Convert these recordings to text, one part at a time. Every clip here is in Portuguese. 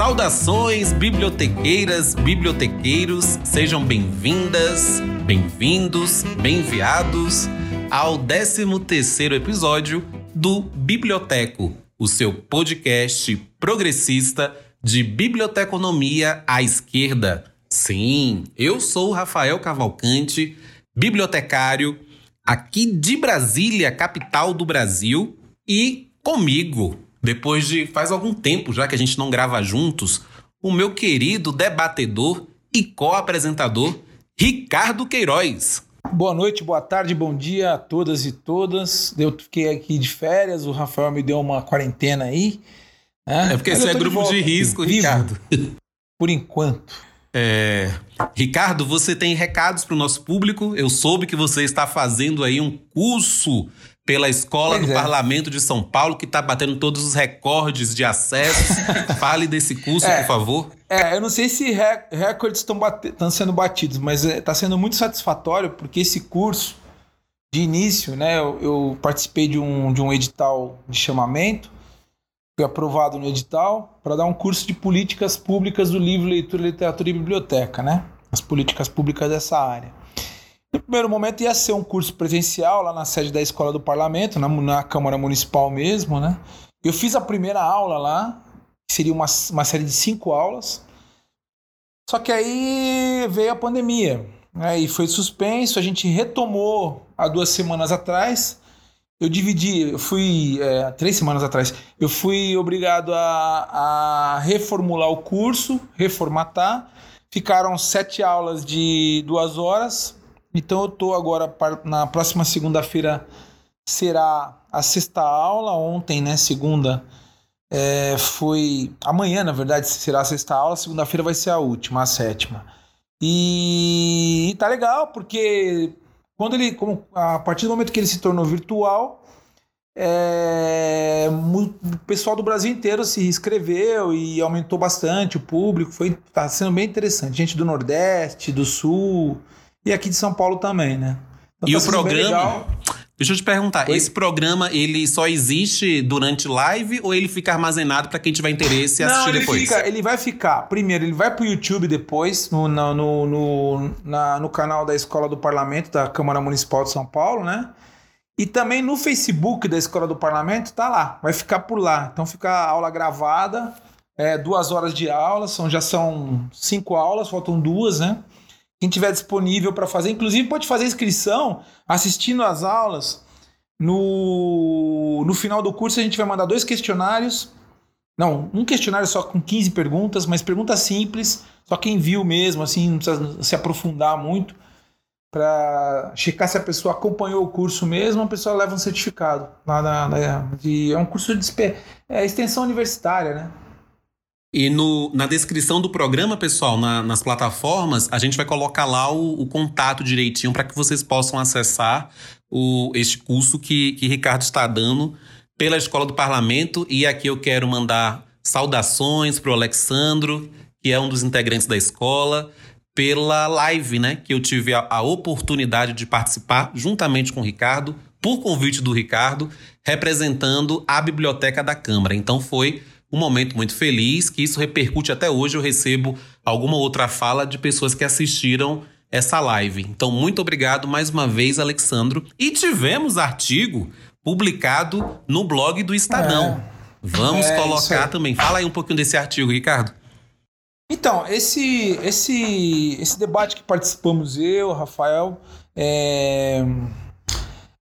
Saudações, bibliotequeiras, bibliotequeiros, sejam bem-vindas, bem-vindos, bem-viados ao 13º episódio do Biblioteco, o seu podcast progressista de biblioteconomia à esquerda. Sim, eu sou Rafael Cavalcante, bibliotecário aqui de Brasília, capital do Brasil, e comigo, depois de faz algum tempo já que a gente não grava juntos, o meu querido debatedor e co-apresentador Ricardo Queiroz. Boa noite, boa tarde, bom dia a todas e todas. Eu fiquei aqui de férias, o Rafael me deu uma quarentena aí. Né? É porque você é grupo de, de risco, aqui, Ricardo. Por enquanto. É... Ricardo, você tem recados para o nosso público? Eu soube que você está fazendo aí um curso pela Escola pois do é. Parlamento de São Paulo, que está batendo todos os recordes de acesso. Fale desse curso, é, por favor. É, eu não sei se re recordes estão sendo batidos, mas está é, sendo muito satisfatório, porque esse curso, de início, né, eu, eu, participei de um, de um edital de chamamento, fui aprovado no edital para dar um curso de políticas públicas do livro, leitura, literatura e biblioteca, né? As políticas públicas dessa área. No primeiro momento ia ser um curso presencial lá na sede da Escola do Parlamento, na, na Câmara Municipal mesmo, né? Eu fiz a primeira aula lá, que seria uma, uma série de cinco aulas. Só que aí veio a pandemia, né? E foi suspenso, a gente retomou há duas semanas atrás. Eu dividi, eu fui, é, três semanas atrás, eu fui obrigado a, a reformular o curso, reformatar. Ficaram sete aulas de duas horas, então eu tô agora na próxima segunda-feira será a sexta aula. Ontem, né, segunda, é, foi amanhã, na verdade, será a sexta aula. Segunda-feira vai ser a última, a sétima. E, e tá legal porque quando ele, como, a partir do momento que ele se tornou virtual, é, o pessoal do Brasil inteiro se inscreveu e aumentou bastante o público. Foi tá sendo bem interessante. Gente do Nordeste, do Sul, e aqui de São Paulo também, né? Então, e tá o programa. Deixa eu te perguntar, Oi? esse programa ele só existe durante live ou ele fica armazenado para quem tiver interesse e assistir ele depois? Fica, ele vai ficar. Primeiro, ele vai para o YouTube depois, no, no, no, na, no canal da Escola do Parlamento, da Câmara Municipal de São Paulo, né? E também no Facebook da Escola do Parlamento, tá lá, vai ficar por lá. Então fica a aula gravada, é, duas horas de aula, são, já são cinco aulas, faltam duas, né? Quem tiver disponível para fazer, inclusive pode fazer inscrição assistindo às aulas. No, no final do curso a gente vai mandar dois questionários. Não, um questionário só com 15 perguntas, mas perguntas simples, só quem viu mesmo, assim, não precisa se aprofundar muito. Para checar se a pessoa acompanhou o curso mesmo, a pessoa leva um certificado. Lá na, na de, é um curso de é, extensão universitária, né? E no, na descrição do programa, pessoal, na, nas plataformas, a gente vai colocar lá o, o contato direitinho para que vocês possam acessar o, este curso que, que Ricardo está dando pela Escola do Parlamento. E aqui eu quero mandar saudações para o Alexandro, que é um dos integrantes da escola, pela live, né? Que eu tive a, a oportunidade de participar juntamente com o Ricardo, por convite do Ricardo, representando a biblioteca da Câmara. Então foi um momento muito feliz, que isso repercute até hoje. Eu recebo alguma outra fala de pessoas que assistiram essa live. Então, muito obrigado mais uma vez, Alexandro. E tivemos artigo publicado no blog do Estadão. É. Vamos é, colocar também. Fala aí um pouquinho desse artigo, Ricardo. Então, esse, esse, esse debate que participamos eu, Rafael, é,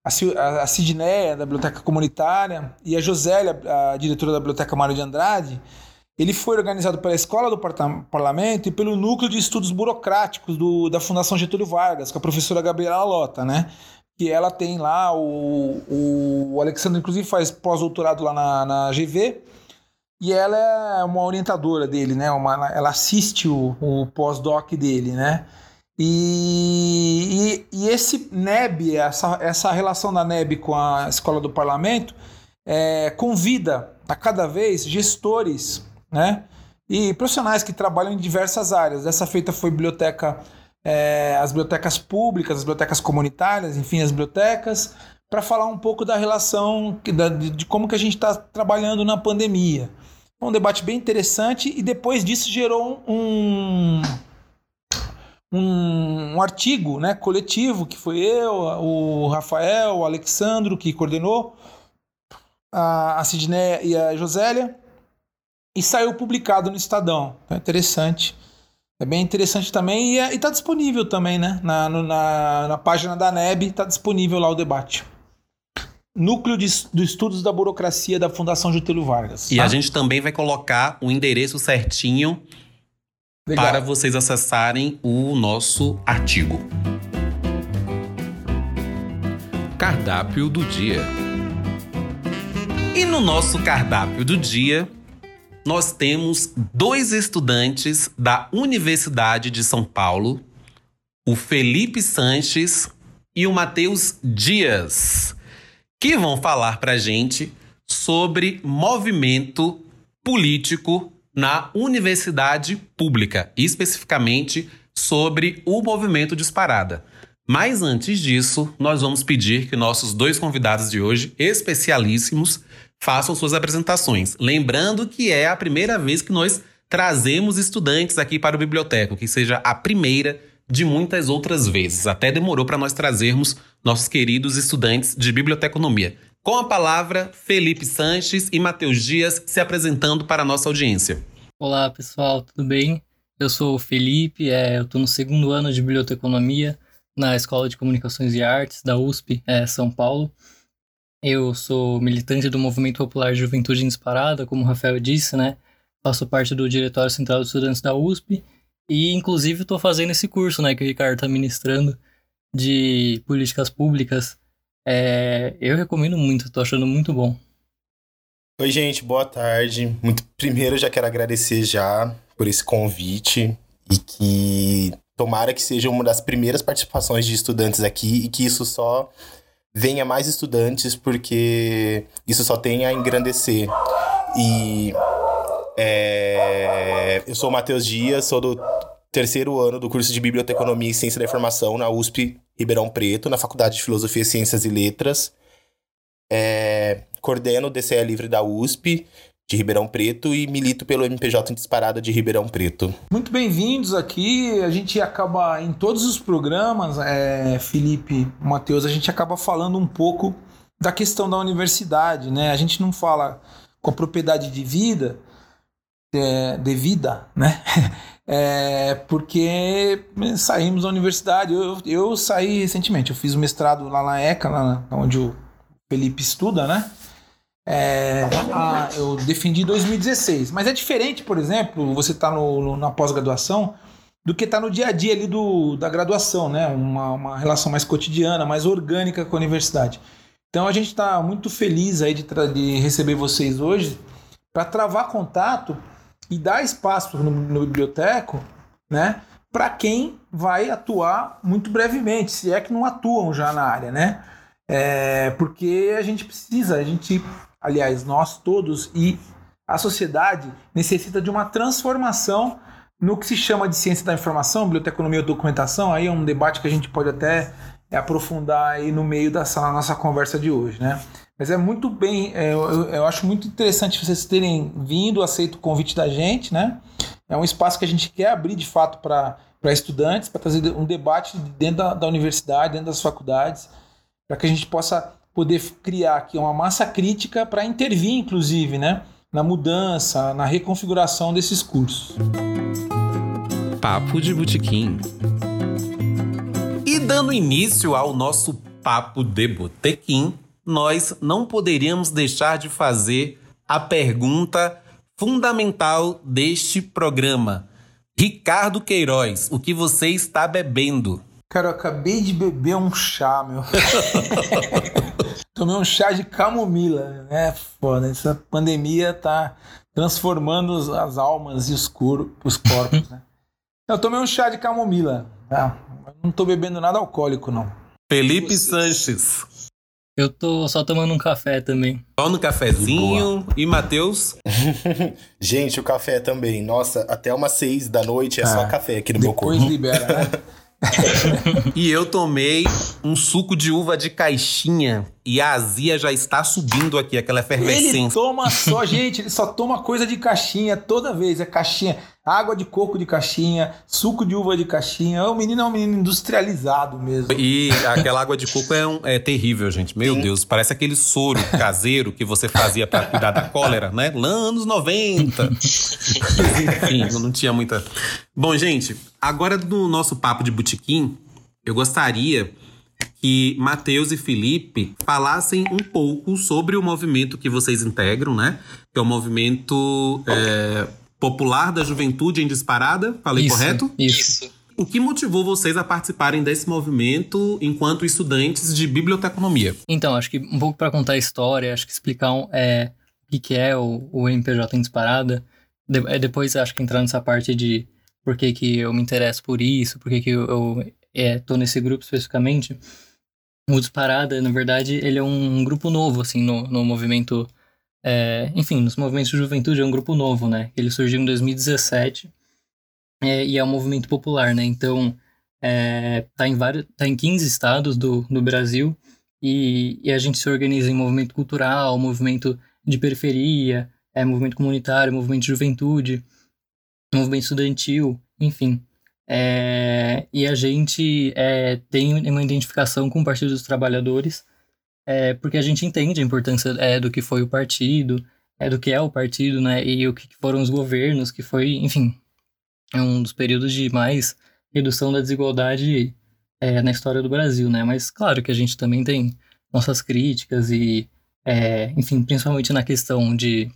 a, Sidneia, da Biblioteca Comunitária, e a Josélia, a diretora da Biblioteca Mário de Andrade, ele foi organizado pela Escola do Parlamento e pelo Núcleo de Estudos Burocráticos do, da Fundação Getúlio Vargas, com a professora Gabriela Lota, né? Que ela tem lá, o, o Alexandre, inclusive, faz pós-doutorado lá na, na GV, e ela é uma orientadora dele, né? Uma, ela assiste o, o pós-doc dele, né? E, e, e, esse NEB, essa, essa relação da NEB com a Escola do Parlamento, é, convida a cada vez gestores né, e profissionais que trabalham em diversas áreas. Dessa feita foi biblioteca, é, as bibliotecas públicas, as bibliotecas comunitárias, enfim, as bibliotecas, para falar um pouco da relação, de, como que a gente está trabalhando na pandemia. um debate bem interessante e depois disso gerou um, um, um, artigo né, coletivo que foi eu, o Rafael, o Alexandro que coordenou, a, a Sidney e a Josélia, e saiu publicado no Estadão. Então é interessante. É bem interessante também e é, está disponível também, né? Na, na, na página da NEB está disponível lá o debate. Núcleo de, de, Estudos da Burocracia da Fundação Getúlio Vargas. E tá? a gente também vai colocar o endereço certinho Legal. para vocês acessarem o nosso artigo. Cardápio do dia. E no nosso cardápio do dia, nós temos dois estudantes da Universidade de São Paulo, o Felipe Sanches e o Matheus Dias, que vão falar para gente sobre movimento político na universidade pública, especificamente sobre o movimento Disparada. Mas antes disso, nós vamos pedir que nossos dois convidados de hoje, especialíssimos, façam suas apresentações. Lembrando que é a primeira vez que nós trazemos estudantes aqui para o biblioteco, que seja a primeira de muitas outras vezes. Até demorou para nós trazermos nossos queridos estudantes de biblioteconomia. Com a palavra, Felipe Sanches e Matheus Dias se apresentando para a nossa audiência. Olá, pessoal, tudo bem? Eu sou o Felipe, é, eu estou no segundo ano de biblioteconomia na Escola de Comunicações e Artes da USP, é, São Paulo. Eu sou militante do Movimento Popular Juventude Disparada, como o Rafael disse, né? Faço parte do Diretório Central dos Estudantes da USP e, inclusive, estou fazendo esse curso, né, que o Ricardo está ministrando de políticas públicas. É, eu recomendo muito, estou achando muito bom. Oi, gente, boa tarde. Muito, primeiro, já quero agradecer já por esse convite e que tomara que seja uma das primeiras participações de estudantes aqui e que isso só venha mais estudantes, porque isso só tem a engrandecer. E é, eu sou o Matheus Dias, sou do terceiro ano do curso de Biblioteconomia e Ciência da Informação na USP Ribeirão Preto, na Faculdade de Filosofia, Ciências e Letras. É, coordeno o DCE Livre da USP de Ribeirão Preto e milito pelo MPJ Disparada de Ribeirão Preto. Muito bem-vindos aqui. A gente acaba em todos os programas, é, Felipe, Matheus, a gente acaba falando um pouco da questão da universidade, né? A gente não fala com a propriedade de vida, é, de vida, né? É, porque saímos da universidade. Eu, eu saí recentemente, eu fiz o mestrado lá na ECA, lá onde o Felipe estuda, né? É, a, eu defendi em 2016. Mas é diferente, por exemplo, você tá no na pós-graduação do que tá no dia a dia ali do, da graduação, né? Uma, uma relação mais cotidiana, mais orgânica com a universidade. Então a gente está muito feliz aí de, de receber vocês hoje para travar contato e dar espaço no, no biblioteco, né? Para quem vai atuar muito brevemente, se é que não atuam já na área, né? É, porque a gente precisa, a gente aliás, nós todos e a sociedade necessita de uma transformação no que se chama de ciência da informação, biblioteconomia e documentação. Aí é um debate que a gente pode até aprofundar aí no meio dessa nossa conversa de hoje, né? Mas é muito bem, é, eu, eu, acho muito interessante vocês terem vindo, aceito o convite da gente, né? É um espaço que a gente quer abrir de fato para estudantes, para trazer um debate dentro da, da universidade, dentro das faculdades, para que a gente possa poder criar aqui uma massa crítica para intervir, inclusive, né, na mudança, na reconfiguração desses cursos. Papo de Botequim. E dando início ao nosso Papo de Botequim, nós não poderíamos deixar de fazer a pergunta fundamental deste programa. Ricardo Queiroz, o que você está bebendo? Cara, eu acabei de beber um chá, meu. Tomei um chá de camomila, né? Foda, essa pandemia tá transformando as almas e os, cor os corpos, né? Eu tomei um chá de camomila. Tá? Não tô bebendo nada alcoólico, não. Felipe Sanches. Eu tô só tomando um café também. Só no cafezinho. E Matheus? Gente, o café também. Nossa, até umas seis da noite é, é só café aqui no meu corpo. Depois libera, né? e eu tomei um suco de uva de caixinha e a azia já está subindo aqui, aquela efervescência. Ele toma só, gente, ele só toma coisa de caixinha toda vez. É caixinha, água de coco de caixinha, suco de uva de caixinha. O menino é um menino industrializado mesmo. E aquela água de coco é, um, é terrível, gente. Meu Sim. Deus, parece aquele soro caseiro que você fazia para cuidar da cólera, né? Lá anos 90. Enfim, não tinha muita. Bom, gente, agora no nosso papo de botequim, eu gostaria que Matheus e Felipe falassem um pouco sobre o movimento que vocês integram, né? Que é o movimento é, popular da juventude em disparada. Falei isso, correto? Isso. O que motivou vocês a participarem desse movimento enquanto estudantes de biblioteconomia? Então, acho que um pouco para contar a história, acho que explicar um, é, o que, que é o, o MPJ em disparada. De, é, depois acho que entrar nessa parte de por que, que eu me interesso por isso, por que, que eu, eu é, tô nesse grupo especificamente. O Disparada, na verdade, ele é um grupo novo, assim, no, no movimento. É, enfim, nos movimentos de juventude é um grupo novo, né? Ele surgiu em 2017 é, e é um movimento popular, né? Então, é, tá, em vários, tá em 15 estados do, do Brasil e, e a gente se organiza em movimento cultural, movimento de periferia, é, movimento comunitário, movimento de juventude, movimento estudantil, enfim. É, e a gente é, tem uma identificação com o Partido dos Trabalhadores, é, porque a gente entende a importância é, do que foi o partido, é, do que é o partido, né, e o que foram os governos, que foi, enfim, é um dos períodos de mais redução da desigualdade é, na história do Brasil, né, mas claro que a gente também tem nossas críticas e, enfim, principalmente na questão de,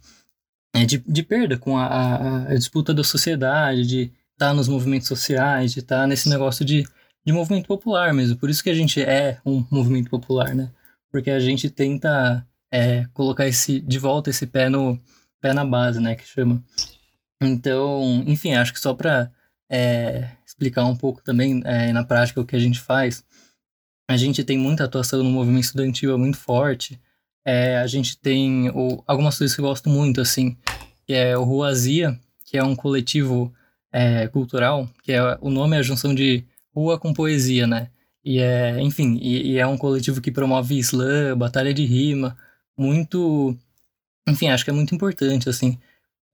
de, de, perda com a, a, a disputa da sociedade, de tá nos movimentos sociais, de estar tá nesse negócio de, de movimento popular mesmo. Por isso que a gente é um movimento popular, né? Porque a gente tenta é, colocar esse, de volta esse pé, no, pé na base, né? Que chama. Então, enfim, acho que só para é, explicar um pouco também é, na prática o que a gente faz, a gente tem muita atuação no movimento estudantil, é muito forte. É, a gente tem o, algumas coisas que eu gosto muito, assim, que é o Ruazia, que é um coletivo é, cultural, que é o nome é a junção de rua com poesia, né? E é, enfim, e, e é um coletivo que promove slam, batalha de rima, muito, enfim, acho que é muito importante, assim,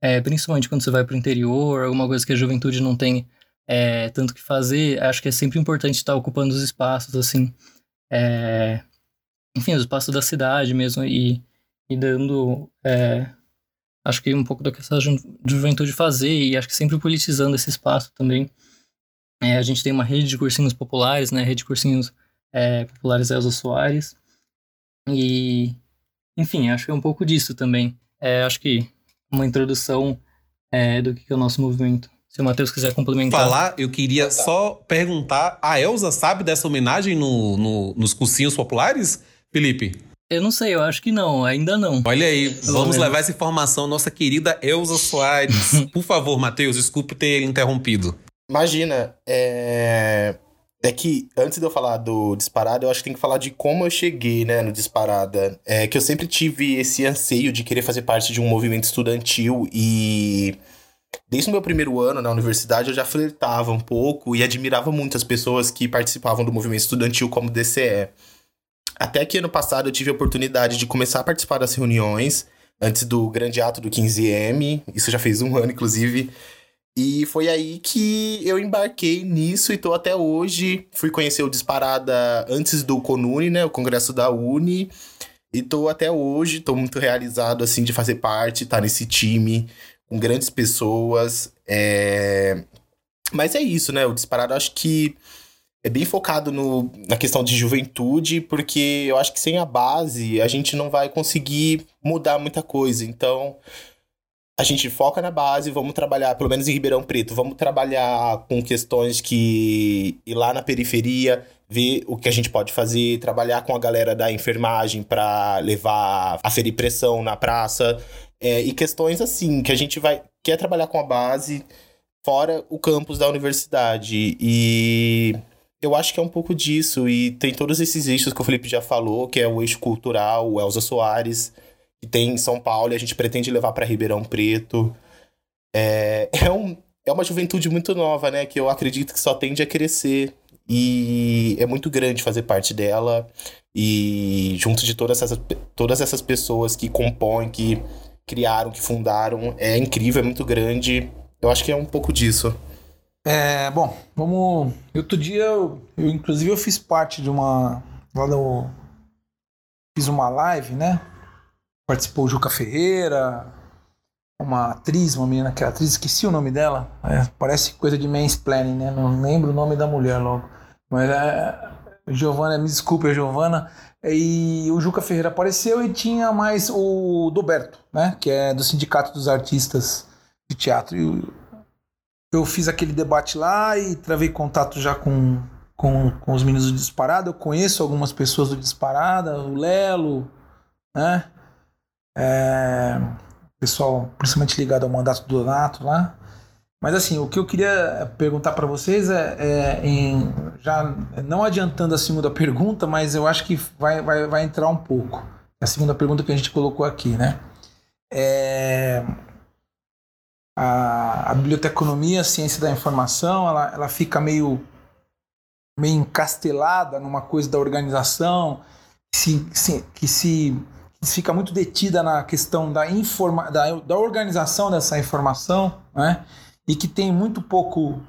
é, principalmente quando você vai para o interior, alguma coisa que a juventude não tem é, tanto que fazer, acho que é sempre importante estar ocupando os espaços, assim, é, enfim, os espaços da cidade mesmo, e, e dando é, acho que um pouco do que essa ju juventude fazer e acho que sempre politizando esse espaço também. É, a gente tem uma rede de cursinhos populares, né? Rede de cursinhos é, populares Elza Soares. E, enfim, acho que é um pouco disso também. É, acho que uma introdução é, do que é o nosso movimento. Se o Matheus quiser complementar. Falar, eu queria só perguntar: a Elza sabe dessa homenagem no, no, nos cursinhos populares, Felipe? Eu não sei, eu acho que não, ainda não. Olha aí, vamos levar essa informação nossa querida Elza Soares. Por favor, Matheus, desculpe ter interrompido. Imagina, é... É que antes de eu falar do Disparada, eu acho que tem que falar de como eu cheguei, né, no Disparada. É que eu sempre tive esse anseio de querer fazer parte de um movimento estudantil e desde o meu primeiro ano na universidade eu já flertava um pouco e admirava muito as pessoas que participavam do movimento estudantil como DCE. Até que ano passado eu tive a oportunidade de começar a participar das reuniões, antes do grande ato do 15M, isso já fez um ano, inclusive. E foi aí que eu embarquei nisso e tô até hoje. Fui conhecer o Disparada antes do Conune, né? O congresso da Uni. E tô até hoje, tô muito realizado, assim, de fazer parte, estar tá nesse time, com grandes pessoas. É... Mas é isso, né? O Disparada, acho que é bem focado no, na questão de juventude, porque eu acho que sem a base a gente não vai conseguir mudar muita coisa. Então, a gente foca na base, vamos trabalhar, pelo menos em Ribeirão Preto, vamos trabalhar com questões que ir lá na periferia, ver o que a gente pode fazer, trabalhar com a galera da enfermagem para levar a ferir pressão na praça, é, e questões assim, que a gente vai quer trabalhar com a base fora o campus da universidade. E eu acho que é um pouco disso, e tem todos esses eixos que o Felipe já falou, que é o eixo cultural, o Elza Soares, que tem em São Paulo e a gente pretende levar para Ribeirão Preto. É, é, um, é uma juventude muito nova, né? Que eu acredito que só tende a crescer. e é muito grande fazer parte dela e junto de todas essas, todas essas pessoas que compõem, que criaram, que fundaram, é incrível, é muito grande. Eu acho que é um pouco disso. É, bom, vamos. Outro dia, eu, eu inclusive eu fiz parte de uma. Lá no, fiz uma live, né? Participou o Juca Ferreira, uma atriz, uma menina que é atriz, esqueci o nome dela. É, parece coisa de mansplaining, né? Não lembro o nome da mulher logo. Mas é. Giovana, me desculpe, Giovana. E o Juca Ferreira apareceu e tinha mais o Doberto, né? Que é do Sindicato dos Artistas de Teatro. E eu fiz aquele debate lá e travei contato já com, com, com os meninos do Disparada. Eu conheço algumas pessoas do Disparada, o Lelo, né? É, pessoal principalmente ligado ao mandato do Donato lá. Mas assim, o que eu queria perguntar para vocês é, é em, já não adiantando a segunda pergunta, mas eu acho que vai, vai, vai entrar um pouco. A segunda pergunta que a gente colocou aqui, né? É, a, a biblioteconomia, a ciência da informação, ela, ela fica meio, meio encastelada numa coisa da organização, que se, se, que se fica muito detida na questão da, informa, da, da organização dessa informação, né? e que tem muito pouco,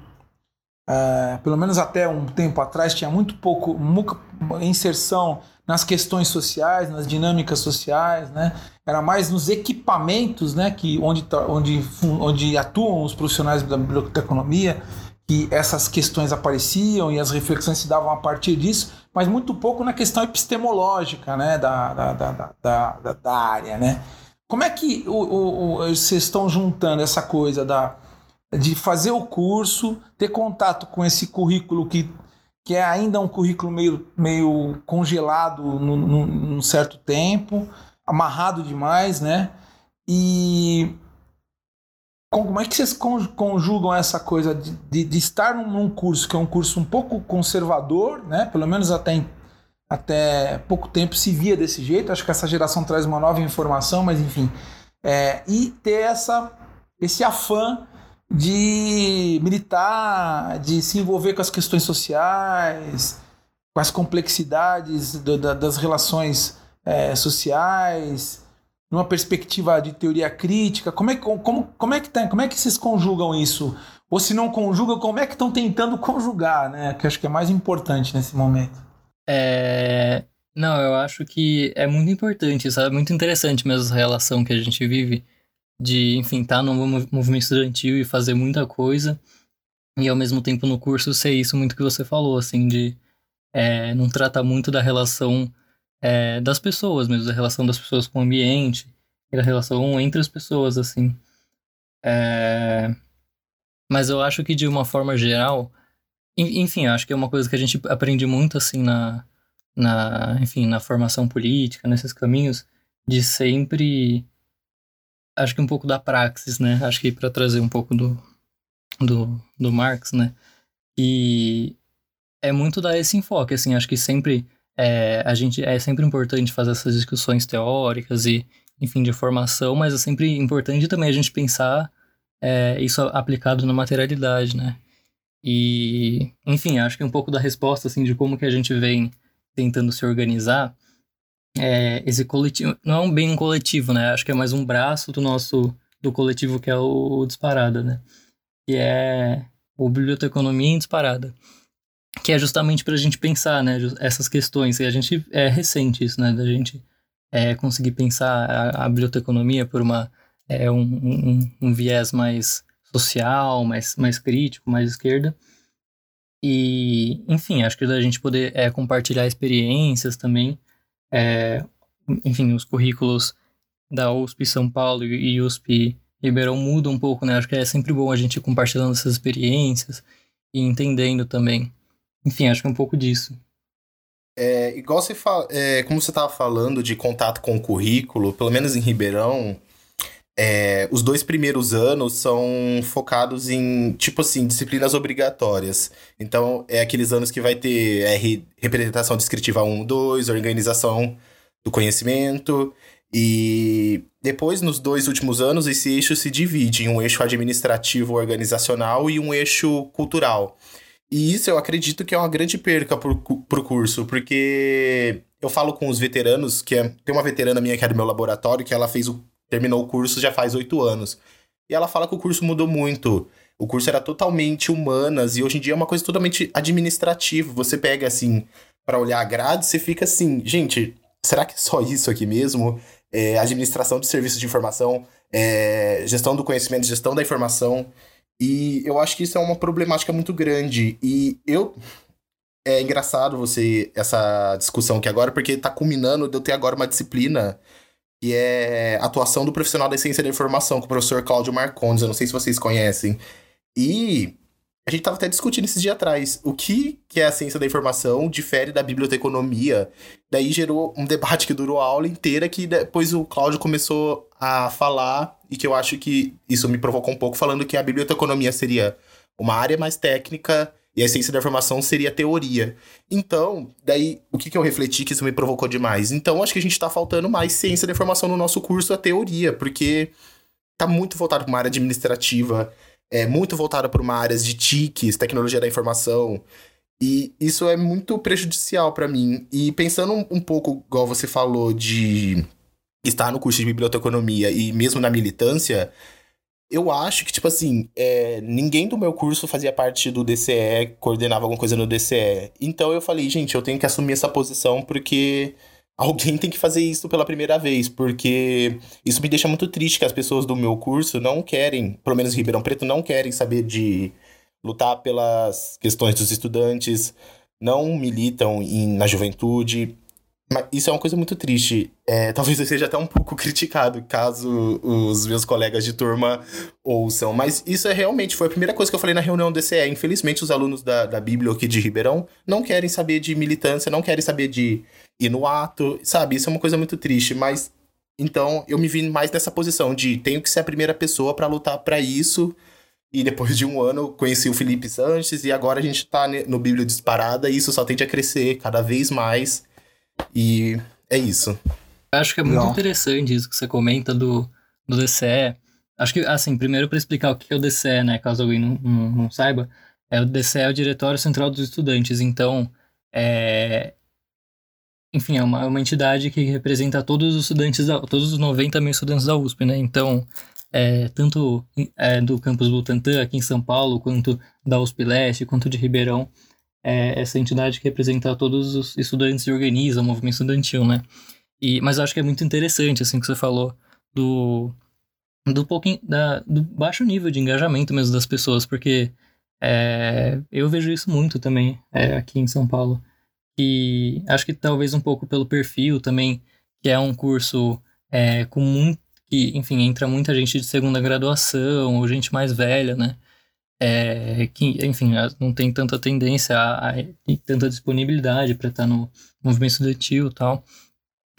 é, pelo menos até um tempo atrás, tinha muito pouco inserção nas questões sociais, nas dinâmicas sociais, né? Era mais nos equipamentos, né? Que onde, tá, onde, onde atuam os profissionais da biblioteconomia, que essas questões apareciam e as reflexões se davam a partir disso, mas muito pouco na questão epistemológica, né? Da, da, da, da, da área, né? Como é que o, o, vocês estão juntando essa coisa da de fazer o curso, ter contato com esse currículo que, que é ainda um currículo meio, meio congelado num certo tempo, amarrado demais, né? E como é que vocês conjugam essa coisa de, de, de, estar num curso que é um curso um pouco conservador, né? Pelo menos até, até pouco tempo se via desse jeito. Acho que essa geração traz uma nova informação, mas enfim. É, e ter essa, esse afã de militar, de se envolver com as questões sociais, com as complexidades do, da, das relações é, sociais, numa perspectiva de teoria crítica. Como é, como, como, é que tá, como é que vocês conjugam isso? Ou se não conjugam, como é que estão tentando conjugar, né? Que acho que é mais importante nesse momento. É... Não, eu acho que é muito importante, sabe? É muito interessante mesmo essa relação que a gente vive de, enfim, estar tá movimento estudantil e fazer muita coisa, e ao mesmo tempo no curso ser isso muito que você falou, assim, de é, não tratar muito da relação é, das pessoas mesmo, da relação das pessoas com o ambiente, e da relação entre as pessoas, assim. É... Mas eu acho que de uma forma geral, enfim, acho que é uma coisa que a gente aprende muito, assim, na, na, enfim, na formação política, nesses caminhos, de sempre acho que um pouco da praxis, né? Acho que para trazer um pouco do, do, do Marx, né? E é muito dar esse enfoque, assim, acho que sempre é, a gente é sempre importante fazer essas discussões teóricas e, enfim, de formação, mas é sempre importante também a gente pensar é, isso aplicado na materialidade, né? E, enfim, acho que um pouco da resposta, assim, de como que a gente vem tentando se organizar é, esse coletivo. Não é um bem coletivo, né? Acho que é mais um braço do nosso. do coletivo que é o Disparada, né? Que é o Biblioteconomia em Disparada. Que é justamente para a gente pensar, né? Essas questões. E a gente. É recente isso, né? Da gente é, conseguir pensar a, a biblioteconomia por uma. É, um, um, um viés mais social, mais, mais crítico, mais esquerda. E, enfim, acho que da gente poder é, compartilhar experiências também é, enfim, os currículos da USP São Paulo e USP Ribeirão mudam um pouco, né? Acho que é sempre bom a gente ir compartilhando essas experiências e entendendo também. Enfim, acho que é um pouco disso. É, igual você fala, é, como você estava falando de contato com o currículo, pelo menos em Ribeirão, é, os dois primeiros anos são focados em, tipo assim, disciplinas obrigatórias. Então, é aqueles anos que vai ter é, representação descritiva 1, 2, organização do conhecimento. E depois, nos dois últimos anos, esse eixo se divide em um eixo administrativo organizacional e um eixo cultural. E isso eu acredito que é uma grande perca pro, pro curso, porque eu falo com os veteranos, que é, tem uma veterana minha que é do meu laboratório, que ela fez o, terminou o curso já faz oito anos. E ela fala que o curso mudou muito. O curso era totalmente humanas e hoje em dia é uma coisa totalmente administrativa. Você pega assim, para olhar a grade, você fica assim, gente, será que é só isso aqui mesmo? É, administração de serviços de informação, é, gestão do conhecimento, gestão da informação. E eu acho que isso é uma problemática muito grande. E eu. É engraçado você, essa discussão aqui agora, porque tá culminando de eu ter agora uma disciplina que é atuação do profissional da ciência da informação, com o professor Cláudio Marcondes. Eu não sei se vocês conhecem. E a gente estava até discutindo esses dias atrás. O que, que é a ciência da informação difere da biblioteconomia? Daí gerou um debate que durou a aula inteira, que depois o Cláudio começou a falar, e que eu acho que isso me provocou um pouco, falando que a biblioteconomia seria uma área mais técnica e a ciência da informação seria teoria. Então, daí, o que, que eu refleti que isso me provocou demais? Então, acho que a gente está faltando mais ciência da informação no nosso curso, a teoria, porque tá muito voltado para uma área administrativa, é muito voltada para uma área de TICs, tecnologia da informação. E isso é muito prejudicial para mim. E pensando um, pouco, igual você falou, de estar no curso de biblioteconomia e mesmo na militância, eu acho que, tipo assim, é, ninguém do meu curso fazia parte do DCE, coordenava alguma coisa no DCE. Então eu falei, gente, eu tenho que assumir essa posição porque alguém tem que fazer isso pela primeira vez, porque isso me deixa muito triste que as pessoas do meu curso não querem, pelo menos Ribeirão Preto, não querem saber de lutar pelas questões dos estudantes, não militam em, na juventude. Mas isso é uma coisa muito triste. É, talvez eu seja até um pouco criticado, caso os meus colegas de turma ouçam. Mas isso é realmente, foi a primeira coisa que eu falei na reunião do DCE. Infelizmente, os alunos da, da Bíblia aqui de Ribeirão não querem saber de militância, não querem saber de ir no ato, sabe? Isso é uma coisa muito triste, mas... Então, eu me vi mais nessa posição de tenho que ser a primeira pessoa para lutar para isso. E depois de um ano, conheci o Felipe Sanches e agora a gente tá no Bíblia Disparada e isso só tende a crescer cada vez mais. E é isso. Eu acho que é muito Não. interessante isso que você comenta do, do DCE. Acho que, assim, primeiro para explicar o que é o DCE, né, caso alguém não, não, não, saiba, é o DCE é o Diretório Central dos Estudantes. Então, é... Enfim, é uma, uma entidade que representa todos os estudantes, da, todos os 90 mil estudantes da USP, né? Então, é, tanto é, do campus Butantã, aqui em São Paulo, quanto da USP Leste, quanto de Ribeirão, é essa entidade que representa todos os estudantes e organiza o movimento estudantil, né? E, mas eu acho que é muito interessante, assim, que você falou do, do, pouquinho, da, do baixo nível de engajamento mesmo das pessoas, porque é, eu vejo isso muito também é, aqui em São Paulo. E acho que talvez um pouco pelo perfil também, que é um curso é, com muito. que, enfim, entra muita gente de segunda graduação, ou gente mais velha, né? é, que, enfim, não tem tanta tendência a, a tanta disponibilidade para estar no movimento estudantil e tal.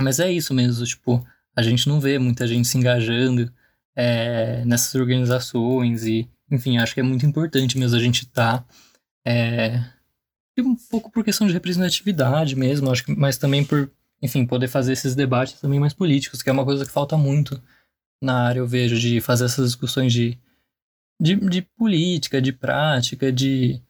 Mas é isso mesmo, tipo, a gente não vê muita gente se engajando é, nessas organizações e, enfim, acho que é muito importante mesmo a gente estar tá, é, um pouco por questão de representatividade mesmo, acho que, mas também por, enfim, poder fazer esses debates também mais políticos, que é uma coisa que falta muito na área, eu vejo, de fazer essas discussões de de, de política, de prática, de.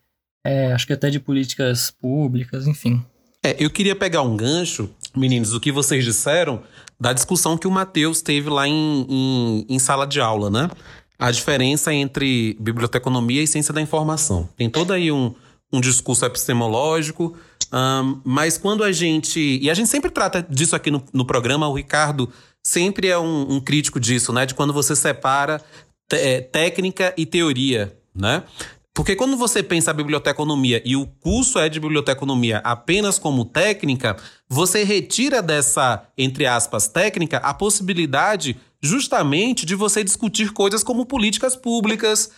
É, acho que até de políticas públicas, enfim. É, eu queria pegar um gancho, meninos, do que vocês disseram, da discussão que o Matheus teve lá em, em, em sala de aula, né? A diferença entre biblioteconomia e ciência da informação. Tem todo aí um, um discurso epistemológico, um, mas quando a gente. E a gente sempre trata disso aqui no, no programa, o Ricardo sempre é um, um, crítico disso, né? De quando você separa é, técnica e teoria, né? Porque quando você pensa a biblioteconomia e o curso é de biblioteconomia apenas como técnica, você retira dessa, entre aspas, técnica, a possibilidade justamente de você discutir coisas como políticas públicas,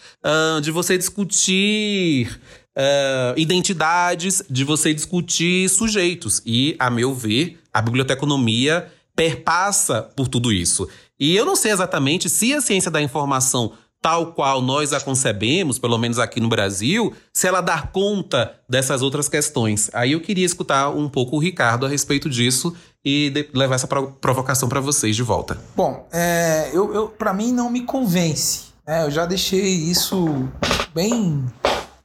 de você discutir uh, identidades, de você discutir sujeitos. E, a meu ver, a biblioteconomia perpassa por tudo isso. E eu não sei exatamente se a ciência da informação, tal qual nós a concebemos, pelo menos aqui no Brasil, se ela dar conta dessas outras questões. Aí eu queria escutar um pouco o Ricardo a respeito disso e levar essa provocação para vocês de volta. Bom, é, eu, eu para mim não me convence. Né? Eu já deixei isso bem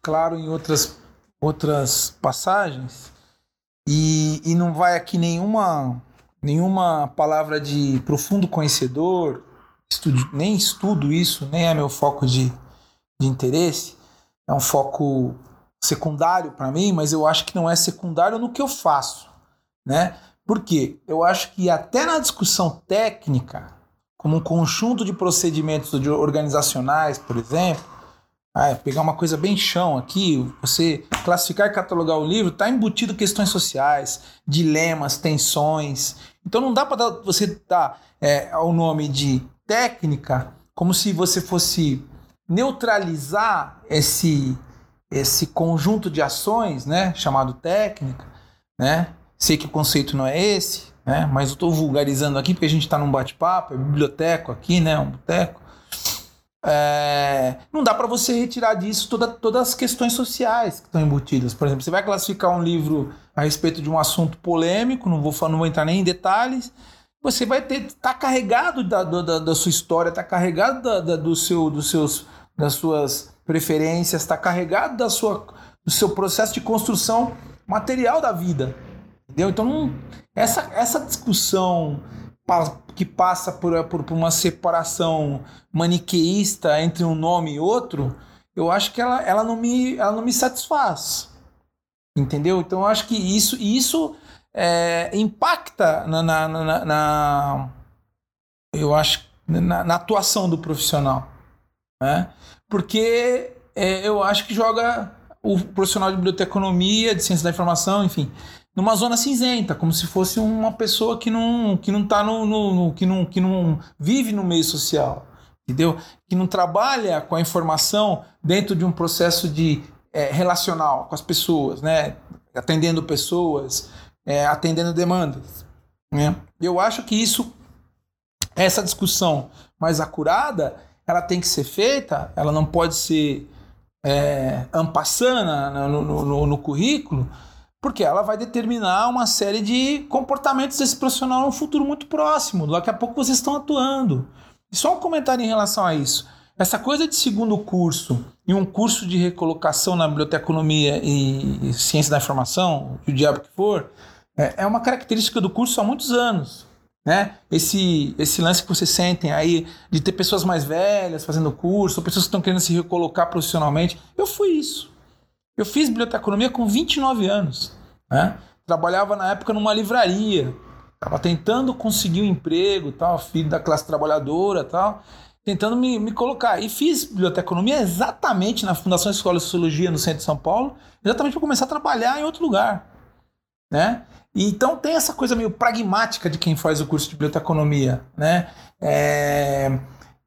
claro em outras outras passagens e, e não vai aqui nenhuma nenhuma palavra de profundo conhecedor, estudo, nem estudo isso, nem é meu foco de, de interesse, é um foco secundário para mim, mas eu acho que não é secundário no que eu faço, né? Porque eu acho que até na discussão técnica, como um conjunto de procedimentos organizacionais, por exemplo, ah, pegar uma coisa bem chão aqui, você classificar e catalogar o livro, está embutido questões sociais, dilemas, tensões. Então não dá para você dar é, o nome de técnica como se você fosse neutralizar esse, esse conjunto de ações, né, chamado técnica, né? Sei que o conceito não é esse, né? Mas eu estou vulgarizando aqui porque a gente está num bate-papo, é biblioteco aqui, né? Um boteco. É, não dá para você retirar disso toda, todas as questões sociais que estão embutidas. Por exemplo, você vai classificar um livro a respeito de um assunto polêmico, não vou, não vou entrar nem em detalhes, você vai ter tá carregado da, da, da sua história, tá carregado da, da, do seu, dos seus, das suas preferências, está carregado da sua, do seu processo de construção material da vida. Entendeu? Então, essa, essa discussão que passa por, por, por, uma separação maniqueísta entre um nome e outro, eu acho que ela, ela, não, me, ela não me satisfaz. Entendeu? Então eu acho que isso, isso é, impacta na, na, na, na, eu acho na, na, atuação do profissional. Né? Porque é, eu acho que joga o profissional de biblioteconomia, de ciência da informação, enfim, numa zona cinzenta, como se fosse uma pessoa que não que não tá no, no, no, que não que não vive no meio social, entendeu? Que não trabalha com a informação dentro de um processo de é, relacional com as pessoas, né? Atendendo pessoas, é, atendendo demandas, né? Eu acho que isso essa discussão mais acurada, ela tem que ser feita, ela não pode ser é, ampassana no, no, no, no currículo, porque ela vai determinar uma série de comportamentos desse profissional no futuro muito próximo. Daqui a pouco vocês estão atuando. E só um comentário em relação a isso. Essa coisa de segundo curso e um curso de recolocação na biblioteconomia e ciência da informação, o diabo que for, é, é uma característica do curso há muitos anos. Né? Esse, esse lance que vocês sentem aí de ter pessoas mais velhas fazendo curso, pessoas que estão querendo se recolocar profissionalmente. Eu fui isso. Eu fiz biblioteconomia com 29 anos. Né? Trabalhava na época numa livraria. Estava tentando conseguir um emprego, tal, filho da classe trabalhadora, tal, tentando me, me colocar. E fiz biblioteconomia exatamente na Fundação Escola de Sociologia no centro de São Paulo, exatamente para começar a trabalhar em outro lugar. Né? E, então tem essa coisa meio pragmática de quem faz o curso de biblioteconomia. Né? É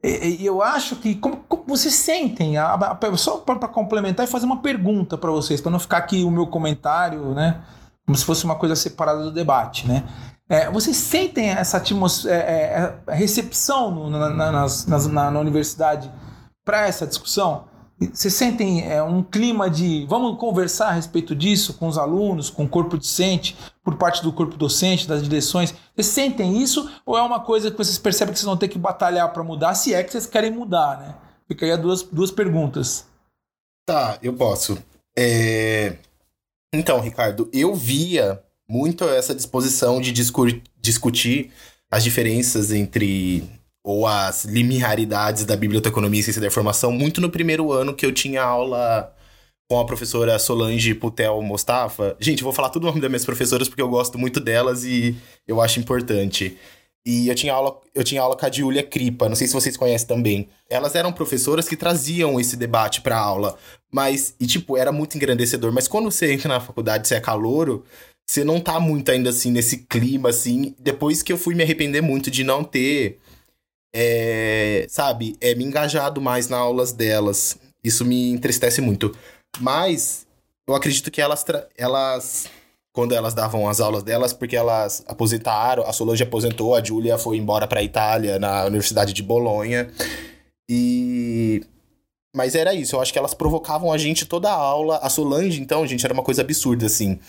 e, eu acho que como, como vocês sentem, a, a, só para complementar e fazer uma pergunta para vocês, para não ficar aqui o meu comentário, né, como se fosse uma coisa separada do debate, né? É, vocês sentem essa atmosfera, é, é, recepção no, na, na, nas, na, na universidade para essa discussão? Vocês sentem é, um clima de vamos conversar a respeito disso com os alunos, com o corpo docente, por parte do corpo docente, das direções? Vocês sentem isso ou é uma coisa que vocês percebem que vocês vão ter que batalhar para mudar, se é que vocês querem mudar, né? Fica aí duas, duas perguntas. Tá, eu posso. É... Então, Ricardo, eu via muito essa disposição de discutir as diferenças entre ou as linearidades da biblioteconomia e ciência da informação muito no primeiro ano que eu tinha aula com a professora Solange Putel Mostafa. Gente, vou falar todo o nome das minhas professoras porque eu gosto muito delas e eu acho importante. E eu tinha aula, eu tinha aula com a Julia Kripa, não sei se vocês conhecem também. Elas eram professoras que traziam esse debate para aula, mas e tipo, era muito engrandecedor, mas quando você entra na faculdade, você é calouro, você não tá muito ainda assim nesse clima assim. Depois que eu fui me arrepender muito de não ter é, sabe, é, me engajado mais nas aulas delas. Isso me entristece muito. Mas eu acredito que elas, elas quando elas davam as aulas delas, porque elas aposentaram, a Solange aposentou, a Julia foi embora para a Itália, na Universidade de Bolonha. E mas era isso, eu acho que elas provocavam a gente toda a aula. A Solange, então, gente, era uma coisa absurda, assim.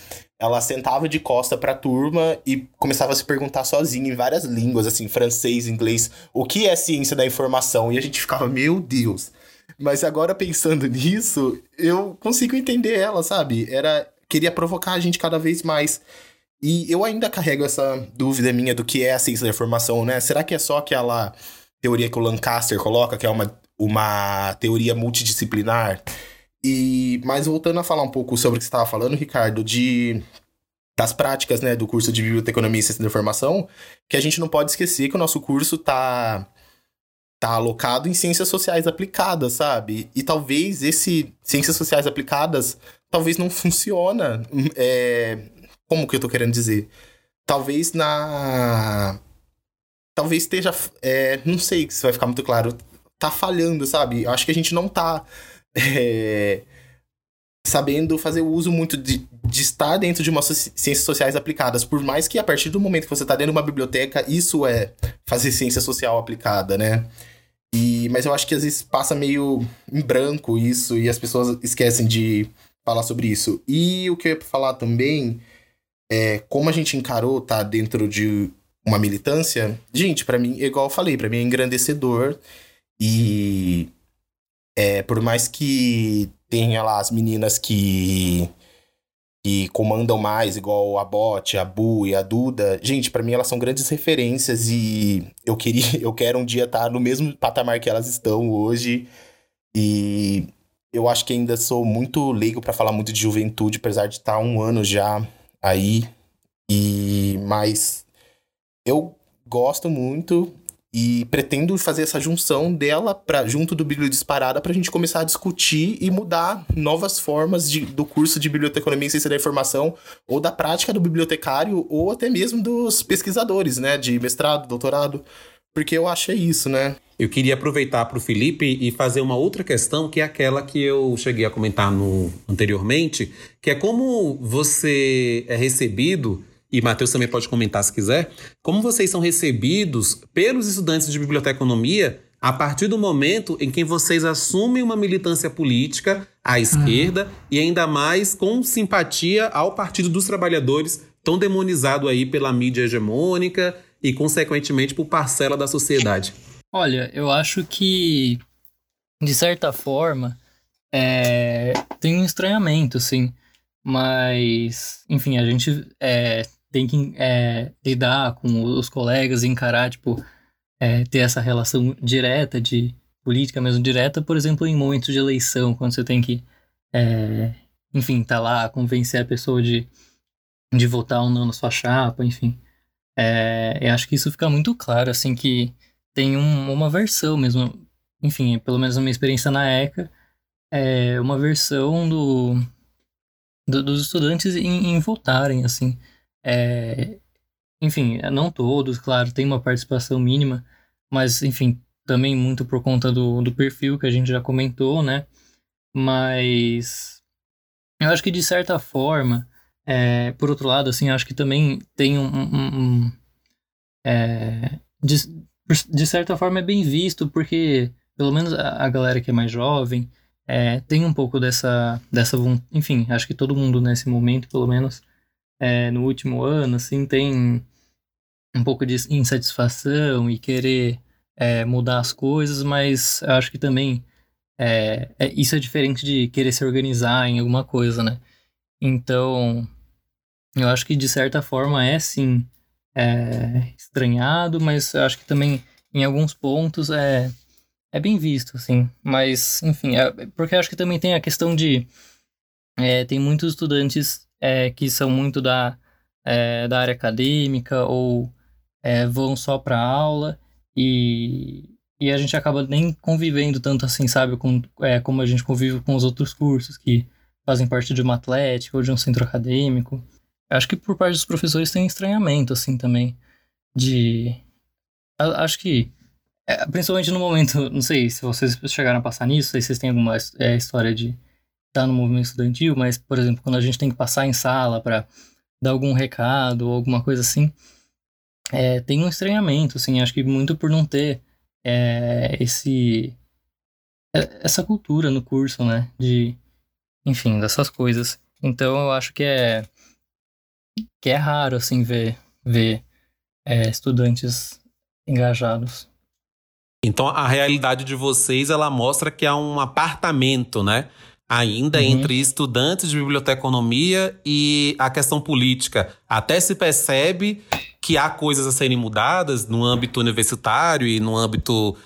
Ela sentava de costa pra turma e começava a se perguntar sozinha em várias línguas, assim, francês, inglês, o que é ciência da informação? E a gente ficava, meu Deus. Mas agora pensando nisso, eu consigo entender ela, sabe? Era queria provocar a gente cada vez mais. E eu ainda carrego essa dúvida minha do que é a ciência da informação, né? Será que é só aquela teoria que o Lancaster coloca, que é uma, uma teoria multidisciplinar? E mas voltando a falar um pouco sobre o que você estava falando, Ricardo, de das práticas, né, do curso de Biblioteconomia e Ciência da Informação, que a gente não pode esquecer que o nosso curso tá tá alocado em ciências sociais aplicadas, sabe? E talvez esse ciências sociais aplicadas talvez não funciona. É, como que eu tô querendo dizer? Talvez na talvez esteja é, não sei se vai ficar muito claro, tá falhando, sabe? Acho que a gente não tá é, sabendo fazer o uso muito de, de estar dentro de umas ciências sociais aplicadas. Por mais que a partir do momento que você está dentro de uma biblioteca, isso é fazer ciência social aplicada, né? E, mas eu acho que às vezes passa meio em branco isso e as pessoas esquecem de falar sobre isso. E o que eu ia falar também é como a gente encarou tá dentro de uma militância. Gente, para mim, igual eu falei, para mim é engrandecedor e é, por mais que tenha lá as meninas que que comandam mais, igual a Bot, a Bu e a Duda, gente, para mim elas são grandes referências e eu queria, eu quero um dia estar no mesmo patamar que elas estão hoje. E eu acho que ainda sou muito leigo para falar muito de juventude, apesar de estar um ano já aí. E mas eu gosto muito e pretendo fazer essa junção dela para junto do Bíblia Disparada para a gente começar a discutir e mudar novas formas de, do curso de Biblioteconomia e Ciência da Informação, ou da prática do bibliotecário, ou até mesmo dos pesquisadores, né? De mestrado, doutorado. Porque eu acho é isso, né? Eu queria aproveitar para o Felipe e fazer uma outra questão, que é aquela que eu cheguei a comentar no, anteriormente, que é como você é recebido e Matheus também pode comentar se quiser, como vocês são recebidos pelos estudantes de biblioteconomia a partir do momento em que vocês assumem uma militância política à esquerda uhum. e ainda mais com simpatia ao Partido dos Trabalhadores, tão demonizado aí pela mídia hegemônica e, consequentemente, por parcela da sociedade? Olha, eu acho que, de certa forma, é, tem um estranhamento, sim. Mas, enfim, a gente é, tem que é, lidar com os colegas e encarar, tipo, é, ter essa relação direta de política mesmo direta, por exemplo, em momentos de eleição, quando você tem que, é, enfim, tá lá, convencer a pessoa de, de votar ou não na sua chapa, enfim. É, eu acho que isso fica muito claro, assim, que tem um, uma versão mesmo, enfim, pelo menos na minha experiência na ECA, é uma versão do, do dos estudantes em, em votarem, assim. É, enfim, não todos, claro, tem uma participação mínima, mas, enfim, também muito por conta do, do perfil que a gente já comentou, né? Mas eu acho que de certa forma, é, por outro lado, assim, acho que também tem um. um, um é, de, de certa forma é bem visto, porque pelo menos a, a galera que é mais jovem é, tem um pouco dessa, dessa. Enfim, acho que todo mundo nesse momento, pelo menos, é, no último ano, assim, tem um pouco de insatisfação e querer é, mudar as coisas, mas acho que também é, é, isso é diferente de querer se organizar em alguma coisa, né? Então, eu acho que de certa forma é sim é, estranhado, mas acho que também em alguns pontos é, é bem visto, assim. Mas, enfim, é, porque acho que também tem a questão de. É, tem muitos estudantes é, que são muito da, é, da área acadêmica ou é, vão só para aula e, e a gente acaba nem convivendo tanto assim, sabe, com, é, como a gente convive com os outros cursos que fazem parte de uma atlética ou de um centro acadêmico. Acho que por parte dos professores tem estranhamento, assim, também, de... Acho que, é, principalmente no momento, não sei se vocês chegaram a passar nisso, se vocês têm alguma é, história de tá no movimento estudantil, mas, por exemplo, quando a gente tem que passar em sala para dar algum recado ou alguma coisa assim, é, tem um estranhamento, assim, acho que muito por não ter é, esse é, essa cultura no curso, né, de, enfim, dessas coisas. Então eu acho que é que é raro, assim, ver, ver é, estudantes engajados. Então a realidade de vocês, ela mostra que há um apartamento, né? Ainda Uhum. entre estudantes de biblioteconomia e a questão política. Até se percebe que há coisas a serem mudadas no âmbito universitário e no âmbito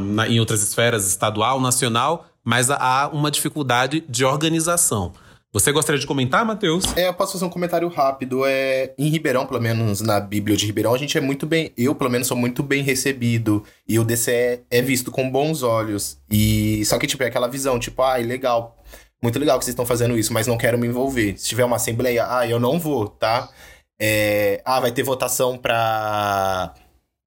na- em outras esferas estadual, nacional, mas há uma dificuldade de organização. Você gostaria de comentar, Matheus? É, eu posso fazer um comentário rápido. É, em Ribeirão, pelo menos na Bíblia de Ribeirão, a gente é muito bem. Eu, pelo menos, sou muito bem recebido. E o DCE é visto com bons olhos. E só que, tipo, é aquela visão, tipo, ai, legal. Muito legal que vocês estão fazendo isso, mas não quero me envolver. Se tiver uma assembleia, ah, eu não vou, tá? É, ah, vai ter votação pra.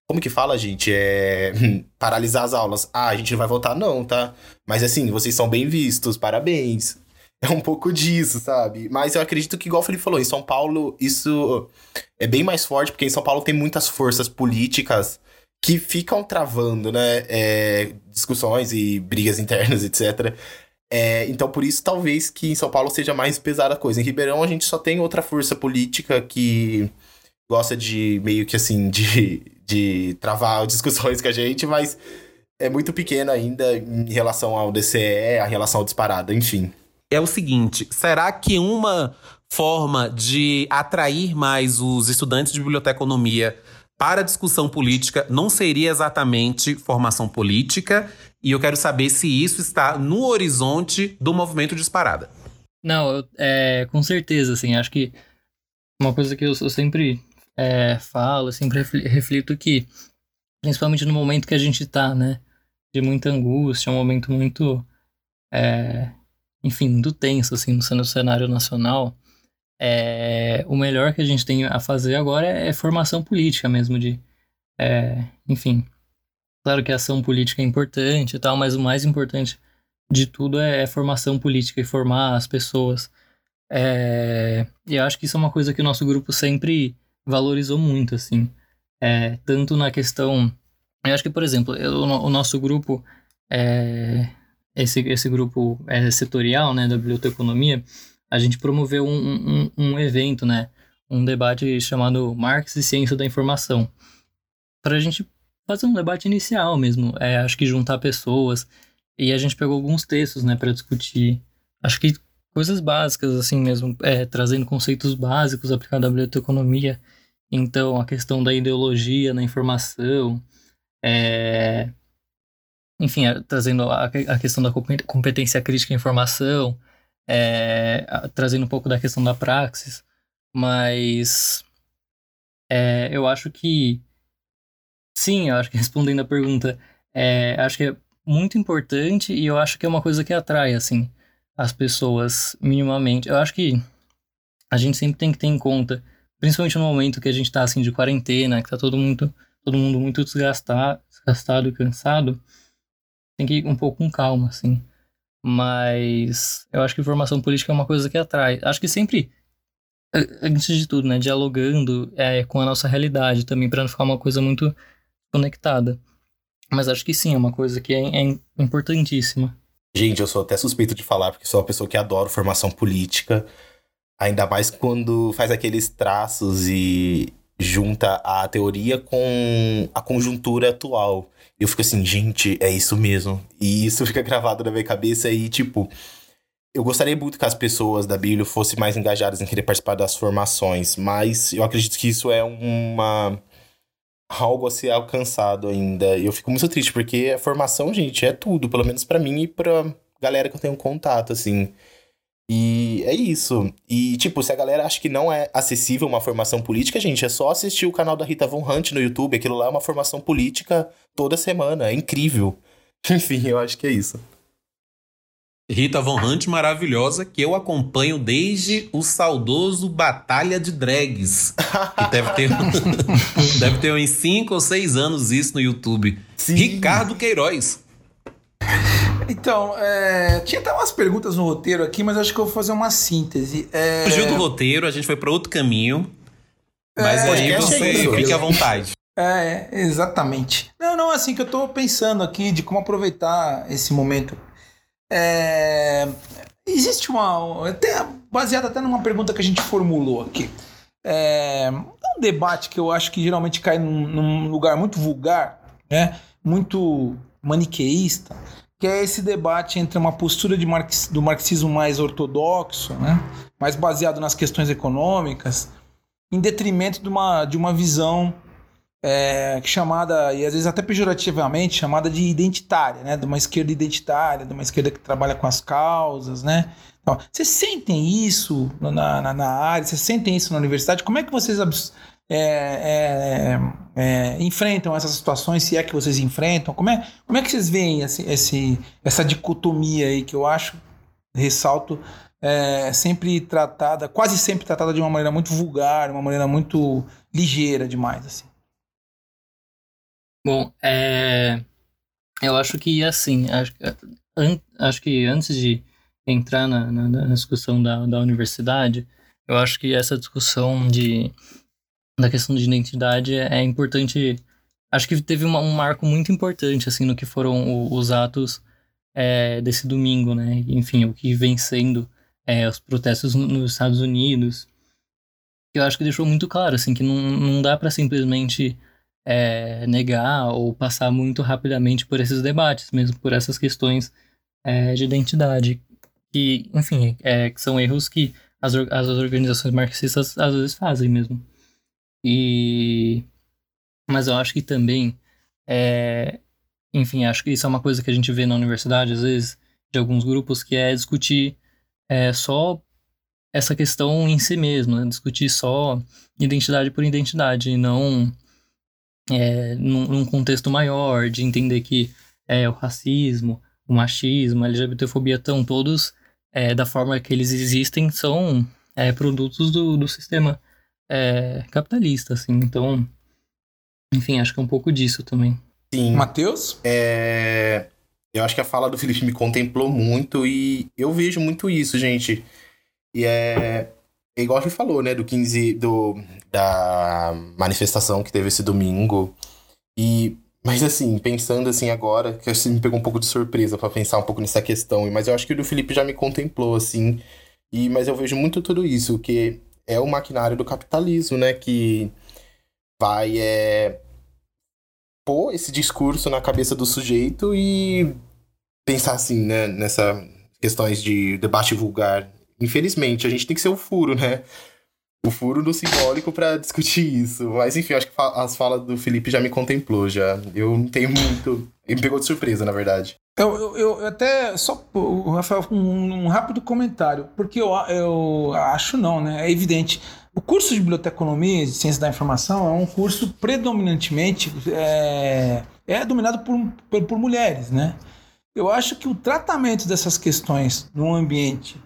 Como que fala, gente? É. Paralisar as aulas. Ah, a gente não vai votar, não, tá? Mas assim, vocês são bem vistos, parabéns. É um pouco disso, sabe? Mas eu acredito que, igual o Felipe falou, em São Paulo isso é bem mais forte, porque em São Paulo tem muitas forças políticas que ficam travando, né? é, discussões e brigas internas, etc. É, então, por isso, talvez que em São Paulo seja mais pesada a coisa. Em Ribeirão, a gente só tem outra força política que gosta de meio que assim, de, de travar discussões com a gente, mas é muito pequena ainda em relação ao DCE, a relação ao disparada, enfim. É o seguinte: será que uma forma de atrair mais os estudantes de biblioteconomia para a discussão política não seria exatamente formação política? E eu quero saber se isso está no horizonte do movimento Disparada. Não, é, com certeza, assim, acho que uma coisa que eu, eu sempre é, falo, sempre refli- reflito que, principalmente no momento que a gente tá, né, de muita angústia, um momento muito, é, enfim, muito tenso, assim, no, cenário nacional, é, o melhor que a gente tem a fazer agora é, é formação política mesmo, de, é, enfim, claro que a ação política é importante e tal, mas o mais importante de tudo é, é formação política e formar as pessoas. É, e eu acho que isso é uma coisa que o nosso grupo sempre valorizou muito, assim. É, tanto na questão. Eu acho que, por exemplo, eu- o nosso grupo, é, esse, esse grupo é, setorial, né, da biblioteconomia, a gente promoveu um, um, um evento, né, um debate chamado Marx e Ciência da Informação, para a gente fazer um debate inicial mesmo, é, acho que juntar pessoas, e a gente pegou alguns textos, né, para discutir, acho que coisas básicas, assim mesmo, é, trazendo conceitos básicos aplicados à biblioteconomia, então a questão da ideologia na informação, é, enfim, é, trazendo a, a questão da compet- competência crítica em informação, é, trazendo um pouco da questão da praxis, mas é, eu acho que sim, eu acho que respondendo a pergunta, é, acho que é muito importante e eu acho que é uma coisa que atrai assim as pessoas minimamente. Eu acho que a gente sempre tem que ter em conta, principalmente no momento que a gente tá assim de quarentena, que tá todo mundo, todo mundo muito desgastado, desgastado e cansado, tem que ir um pouco com calma, assim. Mas eu acho que formação política é uma coisa que atrai. Acho que sempre, a- antes de tudo, né, dialogando é, com a nossa realidade também, para não ficar uma coisa muito conectada. Mas acho que sim, é uma coisa que é, é importantíssima. Gente, eu sou até suspeito de falar, porque sou uma pessoa que adora formação política. Ainda mais quando faz aqueles traços e junta a teoria com a conjuntura atual. Eu fico assim, gente, é isso mesmo. E isso fica gravado na minha cabeça e, tipo, eu gostaria muito que as pessoas da Bíblia fossem mais engajadas em querer participar das formações, mas eu acredito que isso é uma algo a ser alcançado ainda. Eu fico muito triste, porque a formação, gente, é tudo, pelo menos pra mim e pra galera que eu tenho contato, assim. E é isso. E, tipo, se a galera acha que não é acessível uma formação política, gente, é só assistir o canal da Rita Von Hunt no YouTube. Aquilo lá é uma formação política toda semana. É incrível. Enfim, eu acho que é isso. Rita Von Hunt maravilhosa, que eu acompanho desde o saudoso Batalha de Drags. Que deve ter, deve ter uns 5 ou 6 anos isso no YouTube. Sim. Ricardo Queiroz. Então, é, tinha até umas perguntas no roteiro aqui, mas acho que eu vou fazer uma síntese. É, Fugiu do roteiro, a gente foi para outro caminho. Mas É, aí é você isso. fique à vontade. É, exatamente. Não, não, assim que eu tô pensando aqui de como aproveitar esse momento. É, existe uma. Até, baseado até numa pergunta que a gente formulou aqui. É, um debate que eu acho que geralmente cai num, num lugar muito vulgar, né? muito maniqueísta, que é esse debate entre uma postura de marx, do marxismo mais ortodoxo, né, mais baseado nas questões econômicas, em detrimento de uma, de uma visão é, chamada, e às vezes até pejorativamente, chamada de identitária, né? De uma esquerda identitária, de uma esquerda que trabalha com as causas, né? Então, vocês sentem isso na, na, na área? Vocês sentem isso na universidade? Como é que vocês é, é, é, enfrentam essas situações, se é que vocês enfrentam? Como é, como é que vocês veem esse, esse, essa dicotomia aí que eu acho, ressalto, é, sempre tratada, quase sempre tratada de uma maneira muito vulgar, uma maneira muito ligeira demais, assim. Bom, é... eu acho que assim, acho, an... acho que antes de entrar na, na, na discussão da, da universidade, eu acho que essa discussão de, da questão de identidade é, é importante. Acho que teve uma, um marco muito importante assim no que foram o, os atos é, desse domingo, né? Enfim, o que vem sendo é, os protestos nos Estados Unidos. Eu acho que deixou muito claro assim que não, não dá para simplesmente é, negar ou passar muito rapidamente por esses debates, mesmo por essas questões é, de identidade, que, enfim, é, que são erros que as, as organizações marxistas às vezes fazem mesmo. E, mas eu acho que também, é, enfim, acho que isso é uma coisa que a gente vê na universidade às vezes de alguns grupos que é discutir é, só essa questão em si mesmo, né? discutir só identidade por identidade e não é, num, num, contexto maior, de entender que é, o racismo, o machismo, a LGBTfobia estão todos, é, da forma que eles existem, são é, produtos do, do sistema é, capitalista, assim. Então, enfim, acho que é um pouco disso também. Sim. Matheus? É... Eu acho que a fala do Felipe me contemplou muito e eu vejo muito isso, gente. E é é igual a gente falou, né, do 15, do, da manifestação que teve esse domingo. E, mas assim, pensando assim agora, que assim, me pegou um pouco de surpresa para pensar um pouco nessa questão, mas eu acho que o do Felipe já me contemplou, assim. E, mas eu vejo muito tudo isso, que é o maquinário do capitalismo, né, que vai é, pôr esse discurso na cabeça do sujeito e pensar assim, né, nessas questões de debate vulgar Infelizmente, a gente tem que ser o furo, né? O furo no simbólico para discutir isso. Mas enfim, acho que as falas do Felipe já me contemplou, já. Eu não tenho muito. Ele me pegou de surpresa, na verdade. Eu, eu, eu até, só, Rafael, um, um, rápido comentário, porque eu, eu acho não, né? É evidente. O curso de Biblioteconomia e Ciência da Informação é um curso predominantemente é, é dominado por, por, por mulheres, né? Eu acho que o tratamento dessas questões num ambiente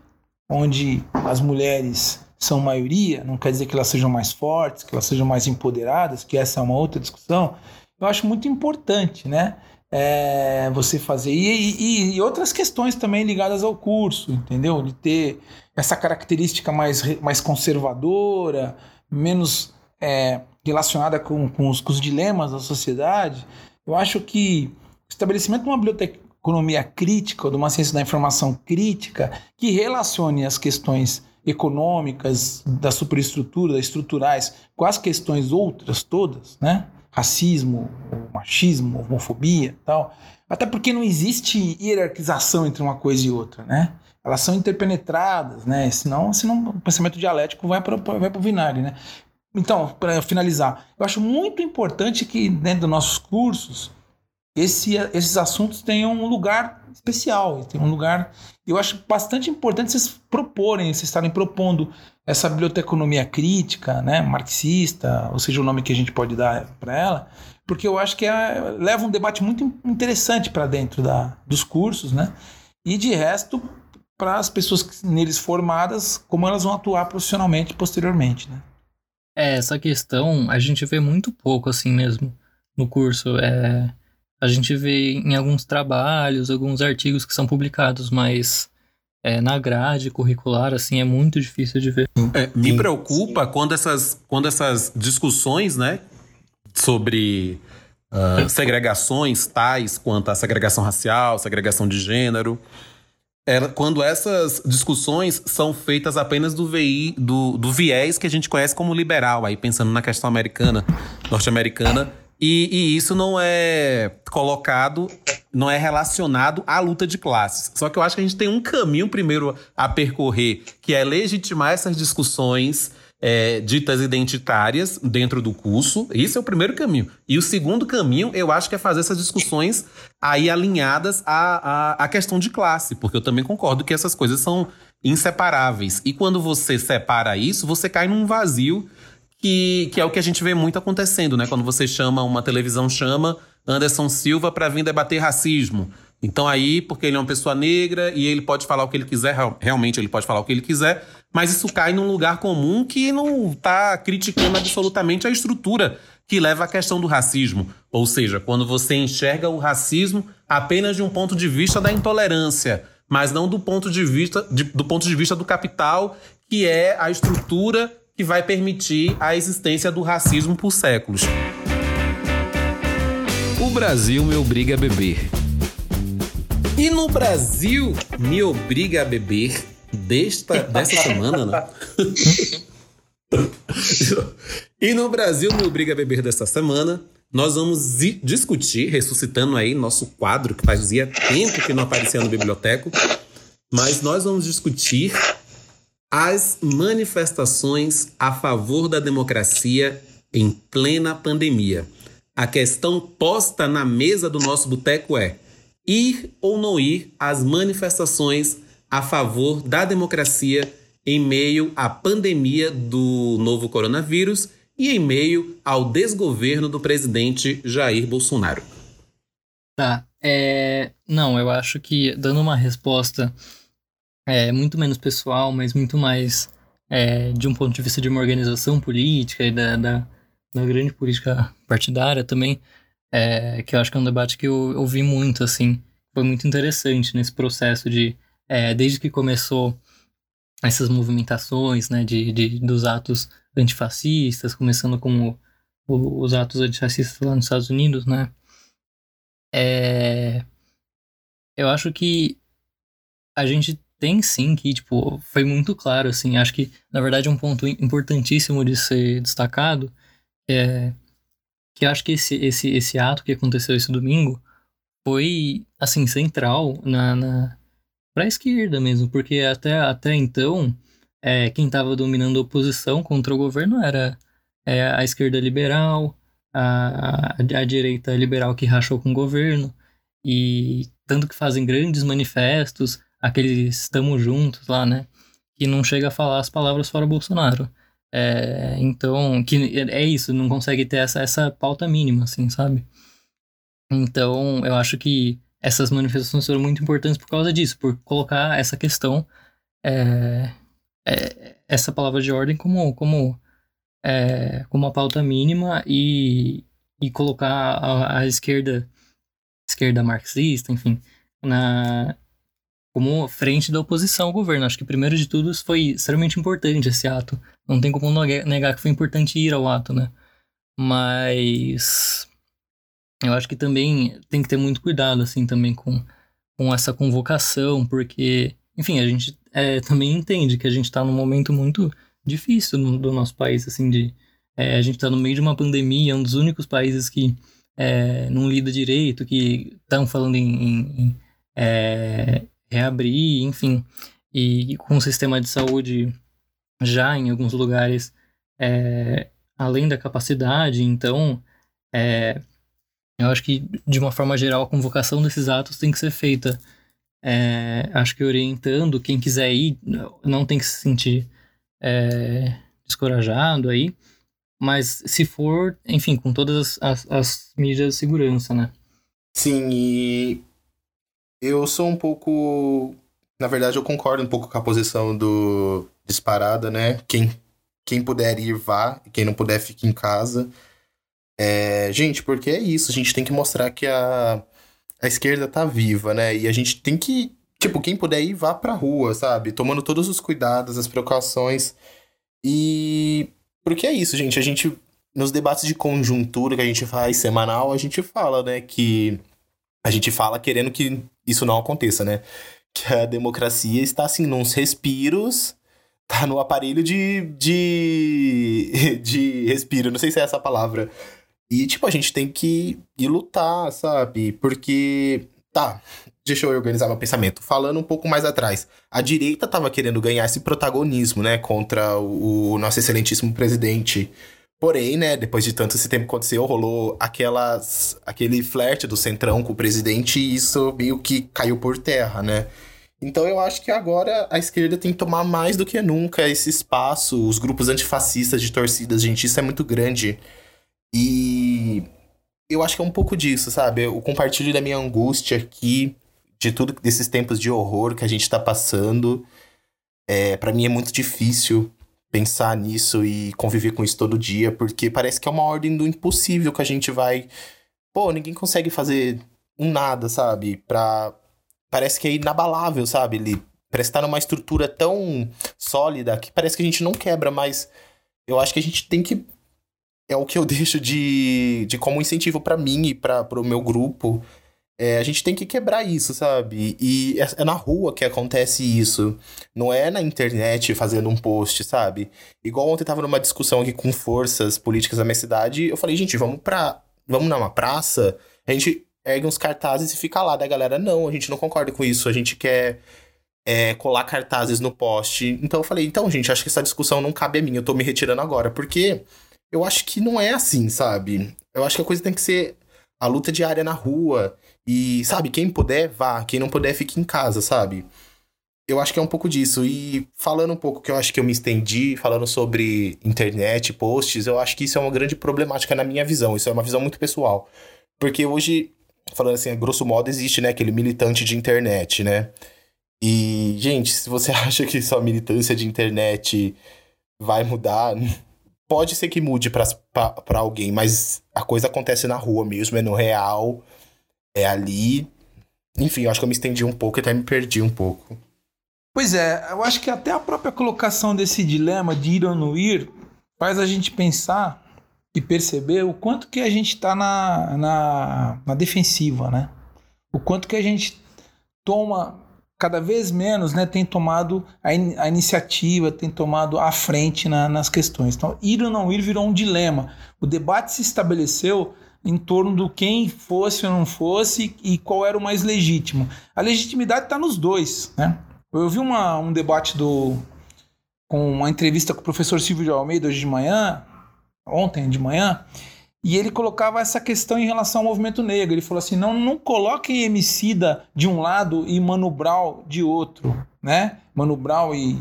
onde as mulheres são maioria, não quer dizer que elas sejam mais fortes, que elas sejam mais empoderadas, que essa é uma outra discussão, eu acho muito importante, né? É, você fazer. E, e, e, outras questões também ligadas ao curso, entendeu? De ter essa característica mais, mais conservadora, menos é, relacionada com, com os, com, os, dilemas da sociedade. Eu acho que o estabelecimento de uma biblioteca, economia crítica, ou de uma ciência da informação crítica, que relacione as questões econômicas, da superestrutura, estruturais, com as questões outras todas, né? Racismo, machismo, homofobia tal. Até porque não existe hierarquização entre uma coisa e outra, né? Elas são interpenetradas, né? Senão, senão o pensamento dialético vai para vai o vinagre, né? Então, para finalizar, eu acho muito importante que dentro dos nossos cursos esse, esses assuntos tenham um lugar especial, tem um lugar. Eu acho bastante importante vocês proporem, vocês estarem propondo essa biblioteconomia crítica, né, marxista, ou seja, o nome que a gente pode dar para ela, porque eu acho que é, leva um debate muito interessante para dentro da, dos cursos, né? E de resto, para as pessoas neles formadas, como elas vão atuar profissionalmente posteriormente, né? É, essa questão a gente vê muito pouco assim mesmo no curso. É, a gente vê em alguns trabalhos, alguns artigos que são publicados, mas é, na grade curricular, assim, é muito difícil de ver. É, me preocupa quando essas, quando essas discussões, né, sobre uh, segregações tais quanto a segregação racial, segregação de gênero, é, quando essas discussões são feitas apenas do, VI, do, do viés que a gente conhece como liberal, aí pensando na questão americana, norte-americana, E, e, isso não é colocado, não é relacionado à luta de classes. Só que eu acho que a gente tem um caminho primeiro a percorrer, que é legitimar essas discussões é, ditas identitárias dentro do curso. Isso é o primeiro caminho. E o segundo caminho, eu acho que é fazer essas discussões aí alinhadas à, à, à questão de classe, porque eu também concordo que essas coisas são inseparáveis. E quando você separa isso, você cai num vazio que, que é o que a gente vê muito acontecendo, né? Quando você chama, uma televisão chama Anderson Silva para vir debater racismo. Então aí, porque ele é uma pessoa negra e ele pode falar o que ele quiser, realmente ele pode falar o que ele quiser, mas isso cai num lugar comum que não está criticando absolutamente a estrutura que leva à questão do racismo. Ou seja, quando você enxerga o racismo apenas de um ponto de vista da intolerância, mas não do ponto de vista, de, do ponto de vista do capital, que é a estrutura que vai permitir a existência do racismo por séculos. O Brasil me obriga a beber. E no Brasil me obriga a beber desta, dessa semana, né? e no Brasil me obriga a beber desta semana, nós vamos discutir, ressuscitando aí nosso quadro, que fazia tempo que não aparecia no biblioteco, mas nós vamos discutir as manifestações a favor da democracia em plena pandemia. A questão posta na mesa do nosso boteco é: ir ou não ir às manifestações a favor da democracia em meio à pandemia do novo coronavírus e em meio ao desgoverno do presidente Jair Bolsonaro? Tá. É... Não, eu acho que dando uma resposta é, muito menos pessoal, mas muito mais é, de um ponto de vista de uma organização política e da, da, da grande política partidária também, é, que eu acho que é um debate que eu ouvi muito, assim, foi muito interessante nesse processo de, é, desde que começou essas movimentações, né, de, de, dos atos antifascistas, começando com o, o, os atos antifascistas lá nos Estados Unidos, né, é, eu acho que a gente tem sim que, tipo, foi muito claro, assim. Acho que, na verdade, um ponto importantíssimo de ser destacado é que acho que esse, esse, esse ato que aconteceu esse domingo foi, assim, central na, na para a esquerda mesmo, porque até, até então, é, quem estava dominando a oposição contra o governo era é, a esquerda liberal, a, a, a direita liberal que rachou com o governo, e tanto que fazem grandes manifestos, aqueles estamos juntos lá, né? Que não chega a falar as palavras fora Bolsonaro. É, então, que é isso, não consegue ter essa, essa pauta mínima, assim, sabe? Então, eu acho que essas manifestações foram muito importantes por causa disso, por colocar essa questão, é, é, essa palavra de ordem como, como, é, como uma pauta mínima e, e colocar a, a esquerda, esquerda marxista, enfim, na, como frente da oposição ao governo. Acho que, primeiro de tudo, foi extremamente importante esse ato. Não tem como negar que foi importante ir ao ato, né? Mas eu acho que também tem que ter muito cuidado, assim, também com, com essa convocação, porque, enfim, a gente é, também entende que a gente está num momento muito difícil no, do nosso país, assim, de... É, a gente está no meio de uma pandemia, é um dos únicos países que é, não lida direito, que estão falando em, em, em é, reabrir, enfim, e, com o sistema de saúde já em alguns lugares é, além da capacidade, então é, eu acho que de uma forma geral a convocação desses atos tem que ser feita, é, acho que orientando quem quiser ir, não tem que se sentir é, descorajado aí, mas se for, enfim, com todas as, as, as medidas de segurança, né? Sim, e eu sou um pouco. Na verdade, eu concordo um pouco com a posição do disparada, né? Quem, quem puder ir, vá. Quem não puder, fique em casa. É, gente, porque é isso. A gente tem que mostrar que a, a esquerda tá viva, né? E a gente tem que. Tipo, quem puder ir, vá pra rua, sabe? Tomando todos os cuidados, as precauções. E. Porque é isso, gente. A gente. Nos debates de conjuntura que a gente faz semanal, a gente fala, né? Que a gente fala querendo que isso não aconteça, né? Que a democracia está assim, nos respiros, tá no aparelho de, de, de respiro, não sei se é essa a palavra. E, tipo, a gente tem que ir lutar, sabe? Porque, tá, deixa eu organizar meu pensamento. Falando um pouco mais atrás, a direita tava querendo ganhar esse protagonismo, né, contra o, o nosso excelentíssimo presidente. Porém, né, depois de tanto esse tempo aconteceu, rolou aquelas, aquele flerte do Centrão com o presidente e isso meio que caiu por terra, né? Então eu acho que agora a esquerda tem que tomar mais do que nunca esse espaço, os grupos antifascistas de torcidas, gente, isso é muito grande. E eu acho que é um pouco disso, sabe? Eu compartilho da minha angústia aqui, de tudo desses tempos de horror que a gente tá passando. É, para mim é muito difícil pensar nisso e conviver com isso todo dia, porque parece que é uma ordem do impossível que a gente vai. Pô, ninguém consegue fazer um nada, sabe? Pra. Parece que é inabalável, sabe? Ele parece estar numa estrutura tão sólida que parece que a gente não quebra, mas eu acho que a gente tem que. É o que eu deixo de, de como incentivo para mim e para o meu grupo é, a gente tem que quebrar isso, sabe? E é, é na rua que acontece isso. Não é na internet fazendo um post, sabe? Igual ontem tava numa discussão aqui com forças políticas da minha cidade, eu falei, gente, vamos pra. Vamos numa praça, a gente ergue uns cartazes e fica lá. Da galera, não, a gente não concorda com isso, a gente quer é, colar cartazes no poste. Então eu falei, então, gente, acho que essa discussão não cabe a mim, eu tô me retirando agora, porque eu acho que não é assim, sabe? Eu acho que a coisa tem que ser a luta diária na rua. E, sabe, quem puder, vá. Quem não puder, fique em casa, sabe? Eu acho que é um pouco disso. E falando um pouco que eu acho que eu me estendi, falando sobre internet, posts, eu acho que isso é uma grande problemática na minha visão. Isso é uma visão muito pessoal. Porque hoje, falando assim, a grosso modo, existe, né, aquele militante de internet, né? E, gente, se você acha que só militância de internet vai mudar, pode ser que mude para alguém, mas a coisa acontece na rua mesmo, é no real é ali. Enfim, eu acho que eu me estendi um pouco e até me perdi um pouco. Pois é, eu acho que até a própria colocação desse dilema de ir ou não ir faz a gente pensar e perceber o quanto que a gente está na, na, na, defensiva, né? O quanto que a gente toma cada vez menos, né? Tem tomado a, in, a iniciativa, tem tomado a frente na, nas questões. Então, ir ou não ir virou um dilema. O debate se estabeleceu em torno do quem fosse ou não fosse e qual era o mais legítimo. A legitimidade está nos dois, né? Eu vi uma, um debate do com uma entrevista com o professor Silvio de Almeida hoje de manhã, ontem de manhã, e ele colocava essa questão em relação ao movimento negro. Ele falou assim: não, não coloquem Emicida de um lado e Mano Brown de outro, né? Mano Brown e,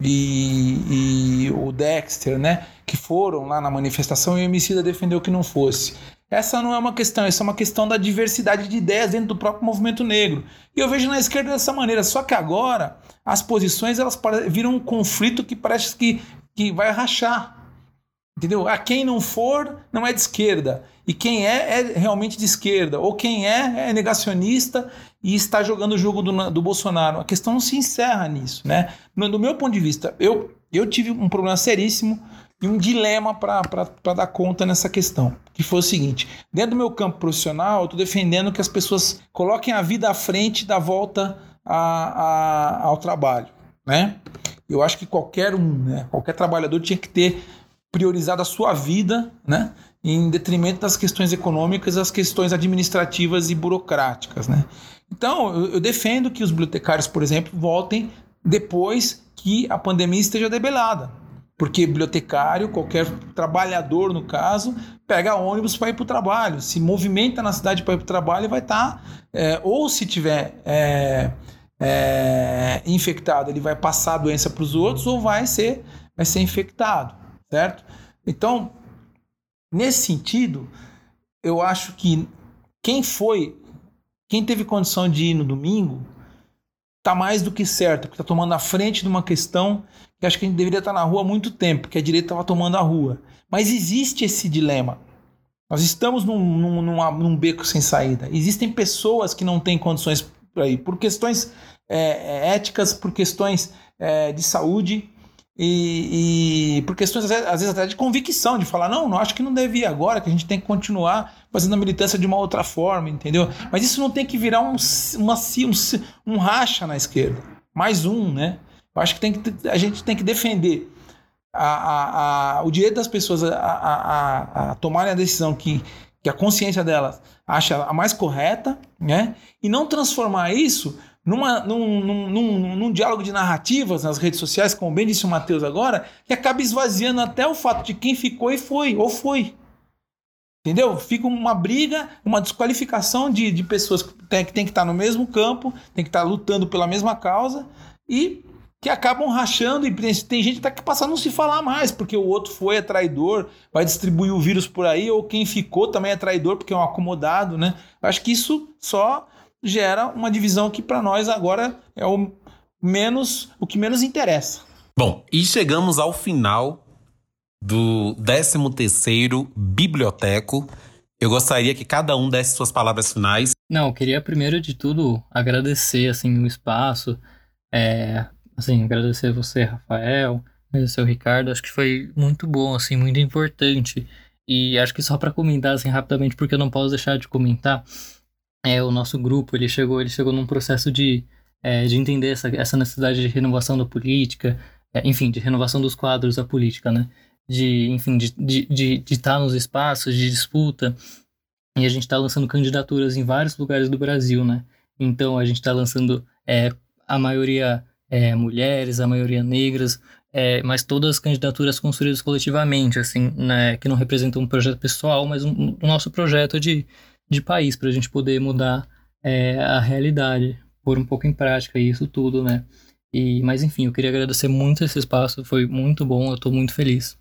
e, e o Dexter, né? Que foram lá na manifestação e o Emicida defendeu que não fosse. Essa não é uma questão, essa é uma questão da diversidade de ideias dentro do próprio movimento negro. E eu vejo na esquerda dessa maneira, só que agora as posições elas viram um conflito que parece que, que vai rachar. Entendeu? A quem não for, não é de esquerda. E quem é, é realmente de esquerda. Ou quem é, é negacionista e está jogando o jogo do, do Bolsonaro. A questão não se encerra nisso. Né? No, do meu ponto de vista, eu, eu tive um problema seríssimo e um dilema para dar conta nessa questão, que foi o seguinte: dentro do meu campo profissional, eu estou defendendo que as pessoas coloquem a vida à frente da volta a, a, ao trabalho, né? Eu acho que qualquer um, né, qualquer trabalhador tinha que ter priorizado a sua vida, né? Em detrimento das questões econômicas, as questões administrativas e burocráticas, né? Então, eu, eu defendo que os bibliotecários, por exemplo, voltem depois que a pandemia esteja debelada. Porque bibliotecário, qualquer trabalhador no caso, pega ônibus para ir para o trabalho, se movimenta na cidade para ir para o trabalho vai estar, tá, é, ou se tiver é, é, infectado, ele vai passar a doença para os outros ou vai ser, vai ser infectado, certo? Então, nesse sentido, eu acho que quem foi, quem teve condição de ir no domingo, está mais do que certo, porque está tomando a frente de uma questão que acho que a gente deveria estar na rua há muito tempo, que a direita estava tomando a rua. Mas existe esse dilema. Nós estamos num, num, num, beco sem saída. Existem pessoas que não têm condições para ir, por questões é, é, éticas, por questões é, de saúde e, e, por questões, às vezes, até de convicção, de falar, não, não acho que não deve ir agora, que a gente tem que continuar fazendo a militância de uma outra forma, entendeu? Mas isso não tem que virar um, uma, um, um racha na esquerda. Mais um, né? Eu acho que, tem que a gente tem que defender a, a, a, o direito das pessoas a, tomarem a decisão que, que a consciência delas acha a mais correta, né? E não transformar isso numa, num, num, num, num, diálogo de narrativas nas redes sociais, como bem disse o Matheus agora, que acaba esvaziando até o fato de quem ficou e foi, ou foi. Entendeu? Fica uma briga, uma desqualificação de, de pessoas que tem, que tem que estar no mesmo campo, tem que estar lutando pela mesma causa e que acabam rachando e tem gente que tá passando a não se falar mais, porque o outro foi é traidor, vai distribuir o vírus por aí, ou quem ficou também é traidor porque é um acomodado, né? Eu acho que isso só gera uma divisão que para nós agora é o menos o que menos interessa. Bom, e chegamos ao final do 13º Biblioteco. Eu gostaria que cada um desse suas palavras finais. Não, eu queria primeiro de tudo agradecer assim o espaço, é, assim, agradecer a você, Rafael, agradecer o Ricardo, acho que foi muito bom, assim, muito importante. E acho que só para comentar assim rapidamente, porque eu não posso deixar de comentar, é o nosso grupo, ele chegou, ele chegou num processo de, é, de entender essa, essa necessidade de renovação da política, é, enfim, de renovação dos quadros da política, né? De, enfim, de estar de, de, de estar nos espaços de disputa. E a gente está lançando candidaturas em vários lugares do Brasil, né? Então a gente está lançando é, a maioria é, mulheres, a maioria negras, é, mas todas as candidaturas construídas coletivamente, assim, né, que não representam um projeto pessoal, mas um, um nosso projeto de, de país, para a gente poder mudar é, a realidade, pôr um pouco em prática isso tudo, né? E, mas enfim, eu queria agradecer muito esse espaço, foi muito bom, eu estou muito feliz.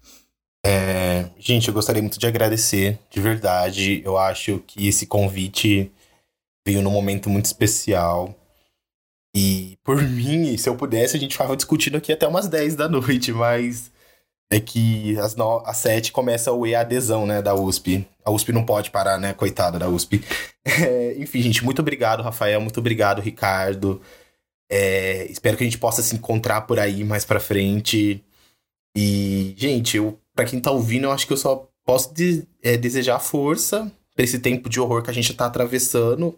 É, gente, eu gostaria muito de agradecer, de verdade. Eu acho que esse convite veio num momento muito especial. E por mim, se eu pudesse, a gente ficava discutindo aqui até umas 10 da noite, mas é que às, no... às 7 começa o EADzão, né, da USP. A USP não pode parar, né, coitada da USP. É, enfim, gente, muito obrigado, Rafael, muito obrigado, Ricardo. É, espero que a gente possa se encontrar por aí mais pra frente. E, gente, eu, pra quem tá ouvindo, eu acho que eu só posso de, é, desejar força pra esse tempo de horror que a gente tá atravessando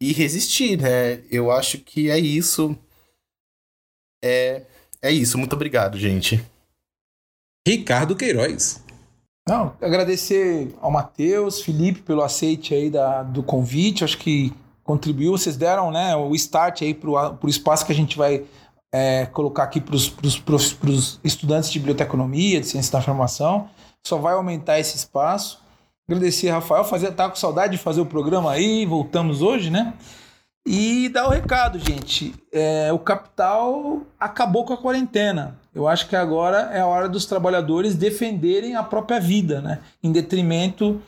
e resistir, né? Eu acho que é isso. É, é isso. Muito obrigado, gente. Ricardo Queiroz. Não, agradecer ao Matheus, Felipe pelo aceite aí da, do convite. Acho que contribuiu. Vocês deram né, o start aí para o espaço que a gente vai é, colocar aqui para os estudantes de biblioteconomia, de ciência da informação. Só vai aumentar esse espaço. Agradecer, Rafael. Fazer, tá com saudade de fazer o programa aí. Voltamos hoje, né? E dar o recado, gente. É, o capital acabou com a quarentena. Eu acho que agora é a hora dos trabalhadores defenderem a própria vida, né? Em detrimento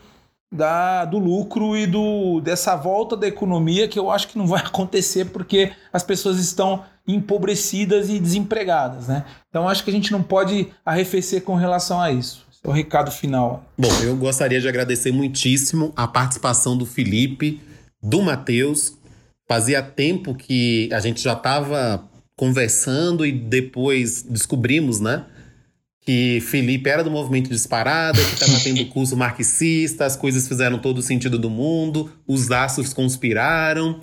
da, do lucro e do, dessa volta da economia que eu acho que não vai acontecer porque as pessoas estão empobrecidas e desempregadas, né? Então acho que a gente não pode arrefecer com relação a isso o recado final. Bom, eu gostaria de agradecer muitíssimo a participação do Felipe, do Matheus. Fazia tempo que a gente já estava conversando e depois descobrimos, né? Que Felipe era do movimento Disparada, que estava tendo curso marxista, as coisas fizeram todo o sentido do mundo, os astros conspiraram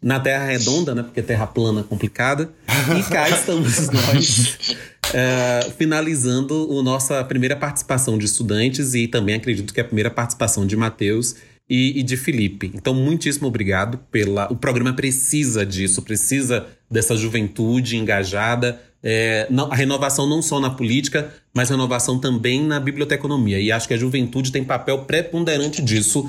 na Terra redonda, né? Porque Terra plana é complicada. E cá estamos nós, uh, finalizando a nossa primeira participação de estudantes e também acredito que é a primeira participação de Matheus e, e, de Felipe. Então, muitíssimo obrigado pela. O programa precisa disso, precisa dessa juventude engajada. É, não, a renovação não só na política, mas renovação também na biblioteconomia. E acho que a juventude tem papel preponderante disso.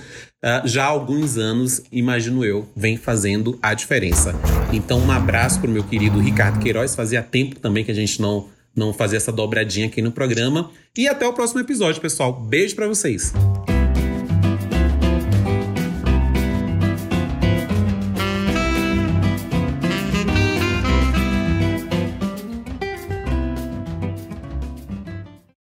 Uh, já há alguns anos, imagino eu, vem fazendo a diferença. Então, um abraço para o meu querido Ricardo Queiroz. Fazia tempo também que a gente não, não fazia essa dobradinha aqui no programa. E até o próximo episódio, pessoal. Beijo para vocês.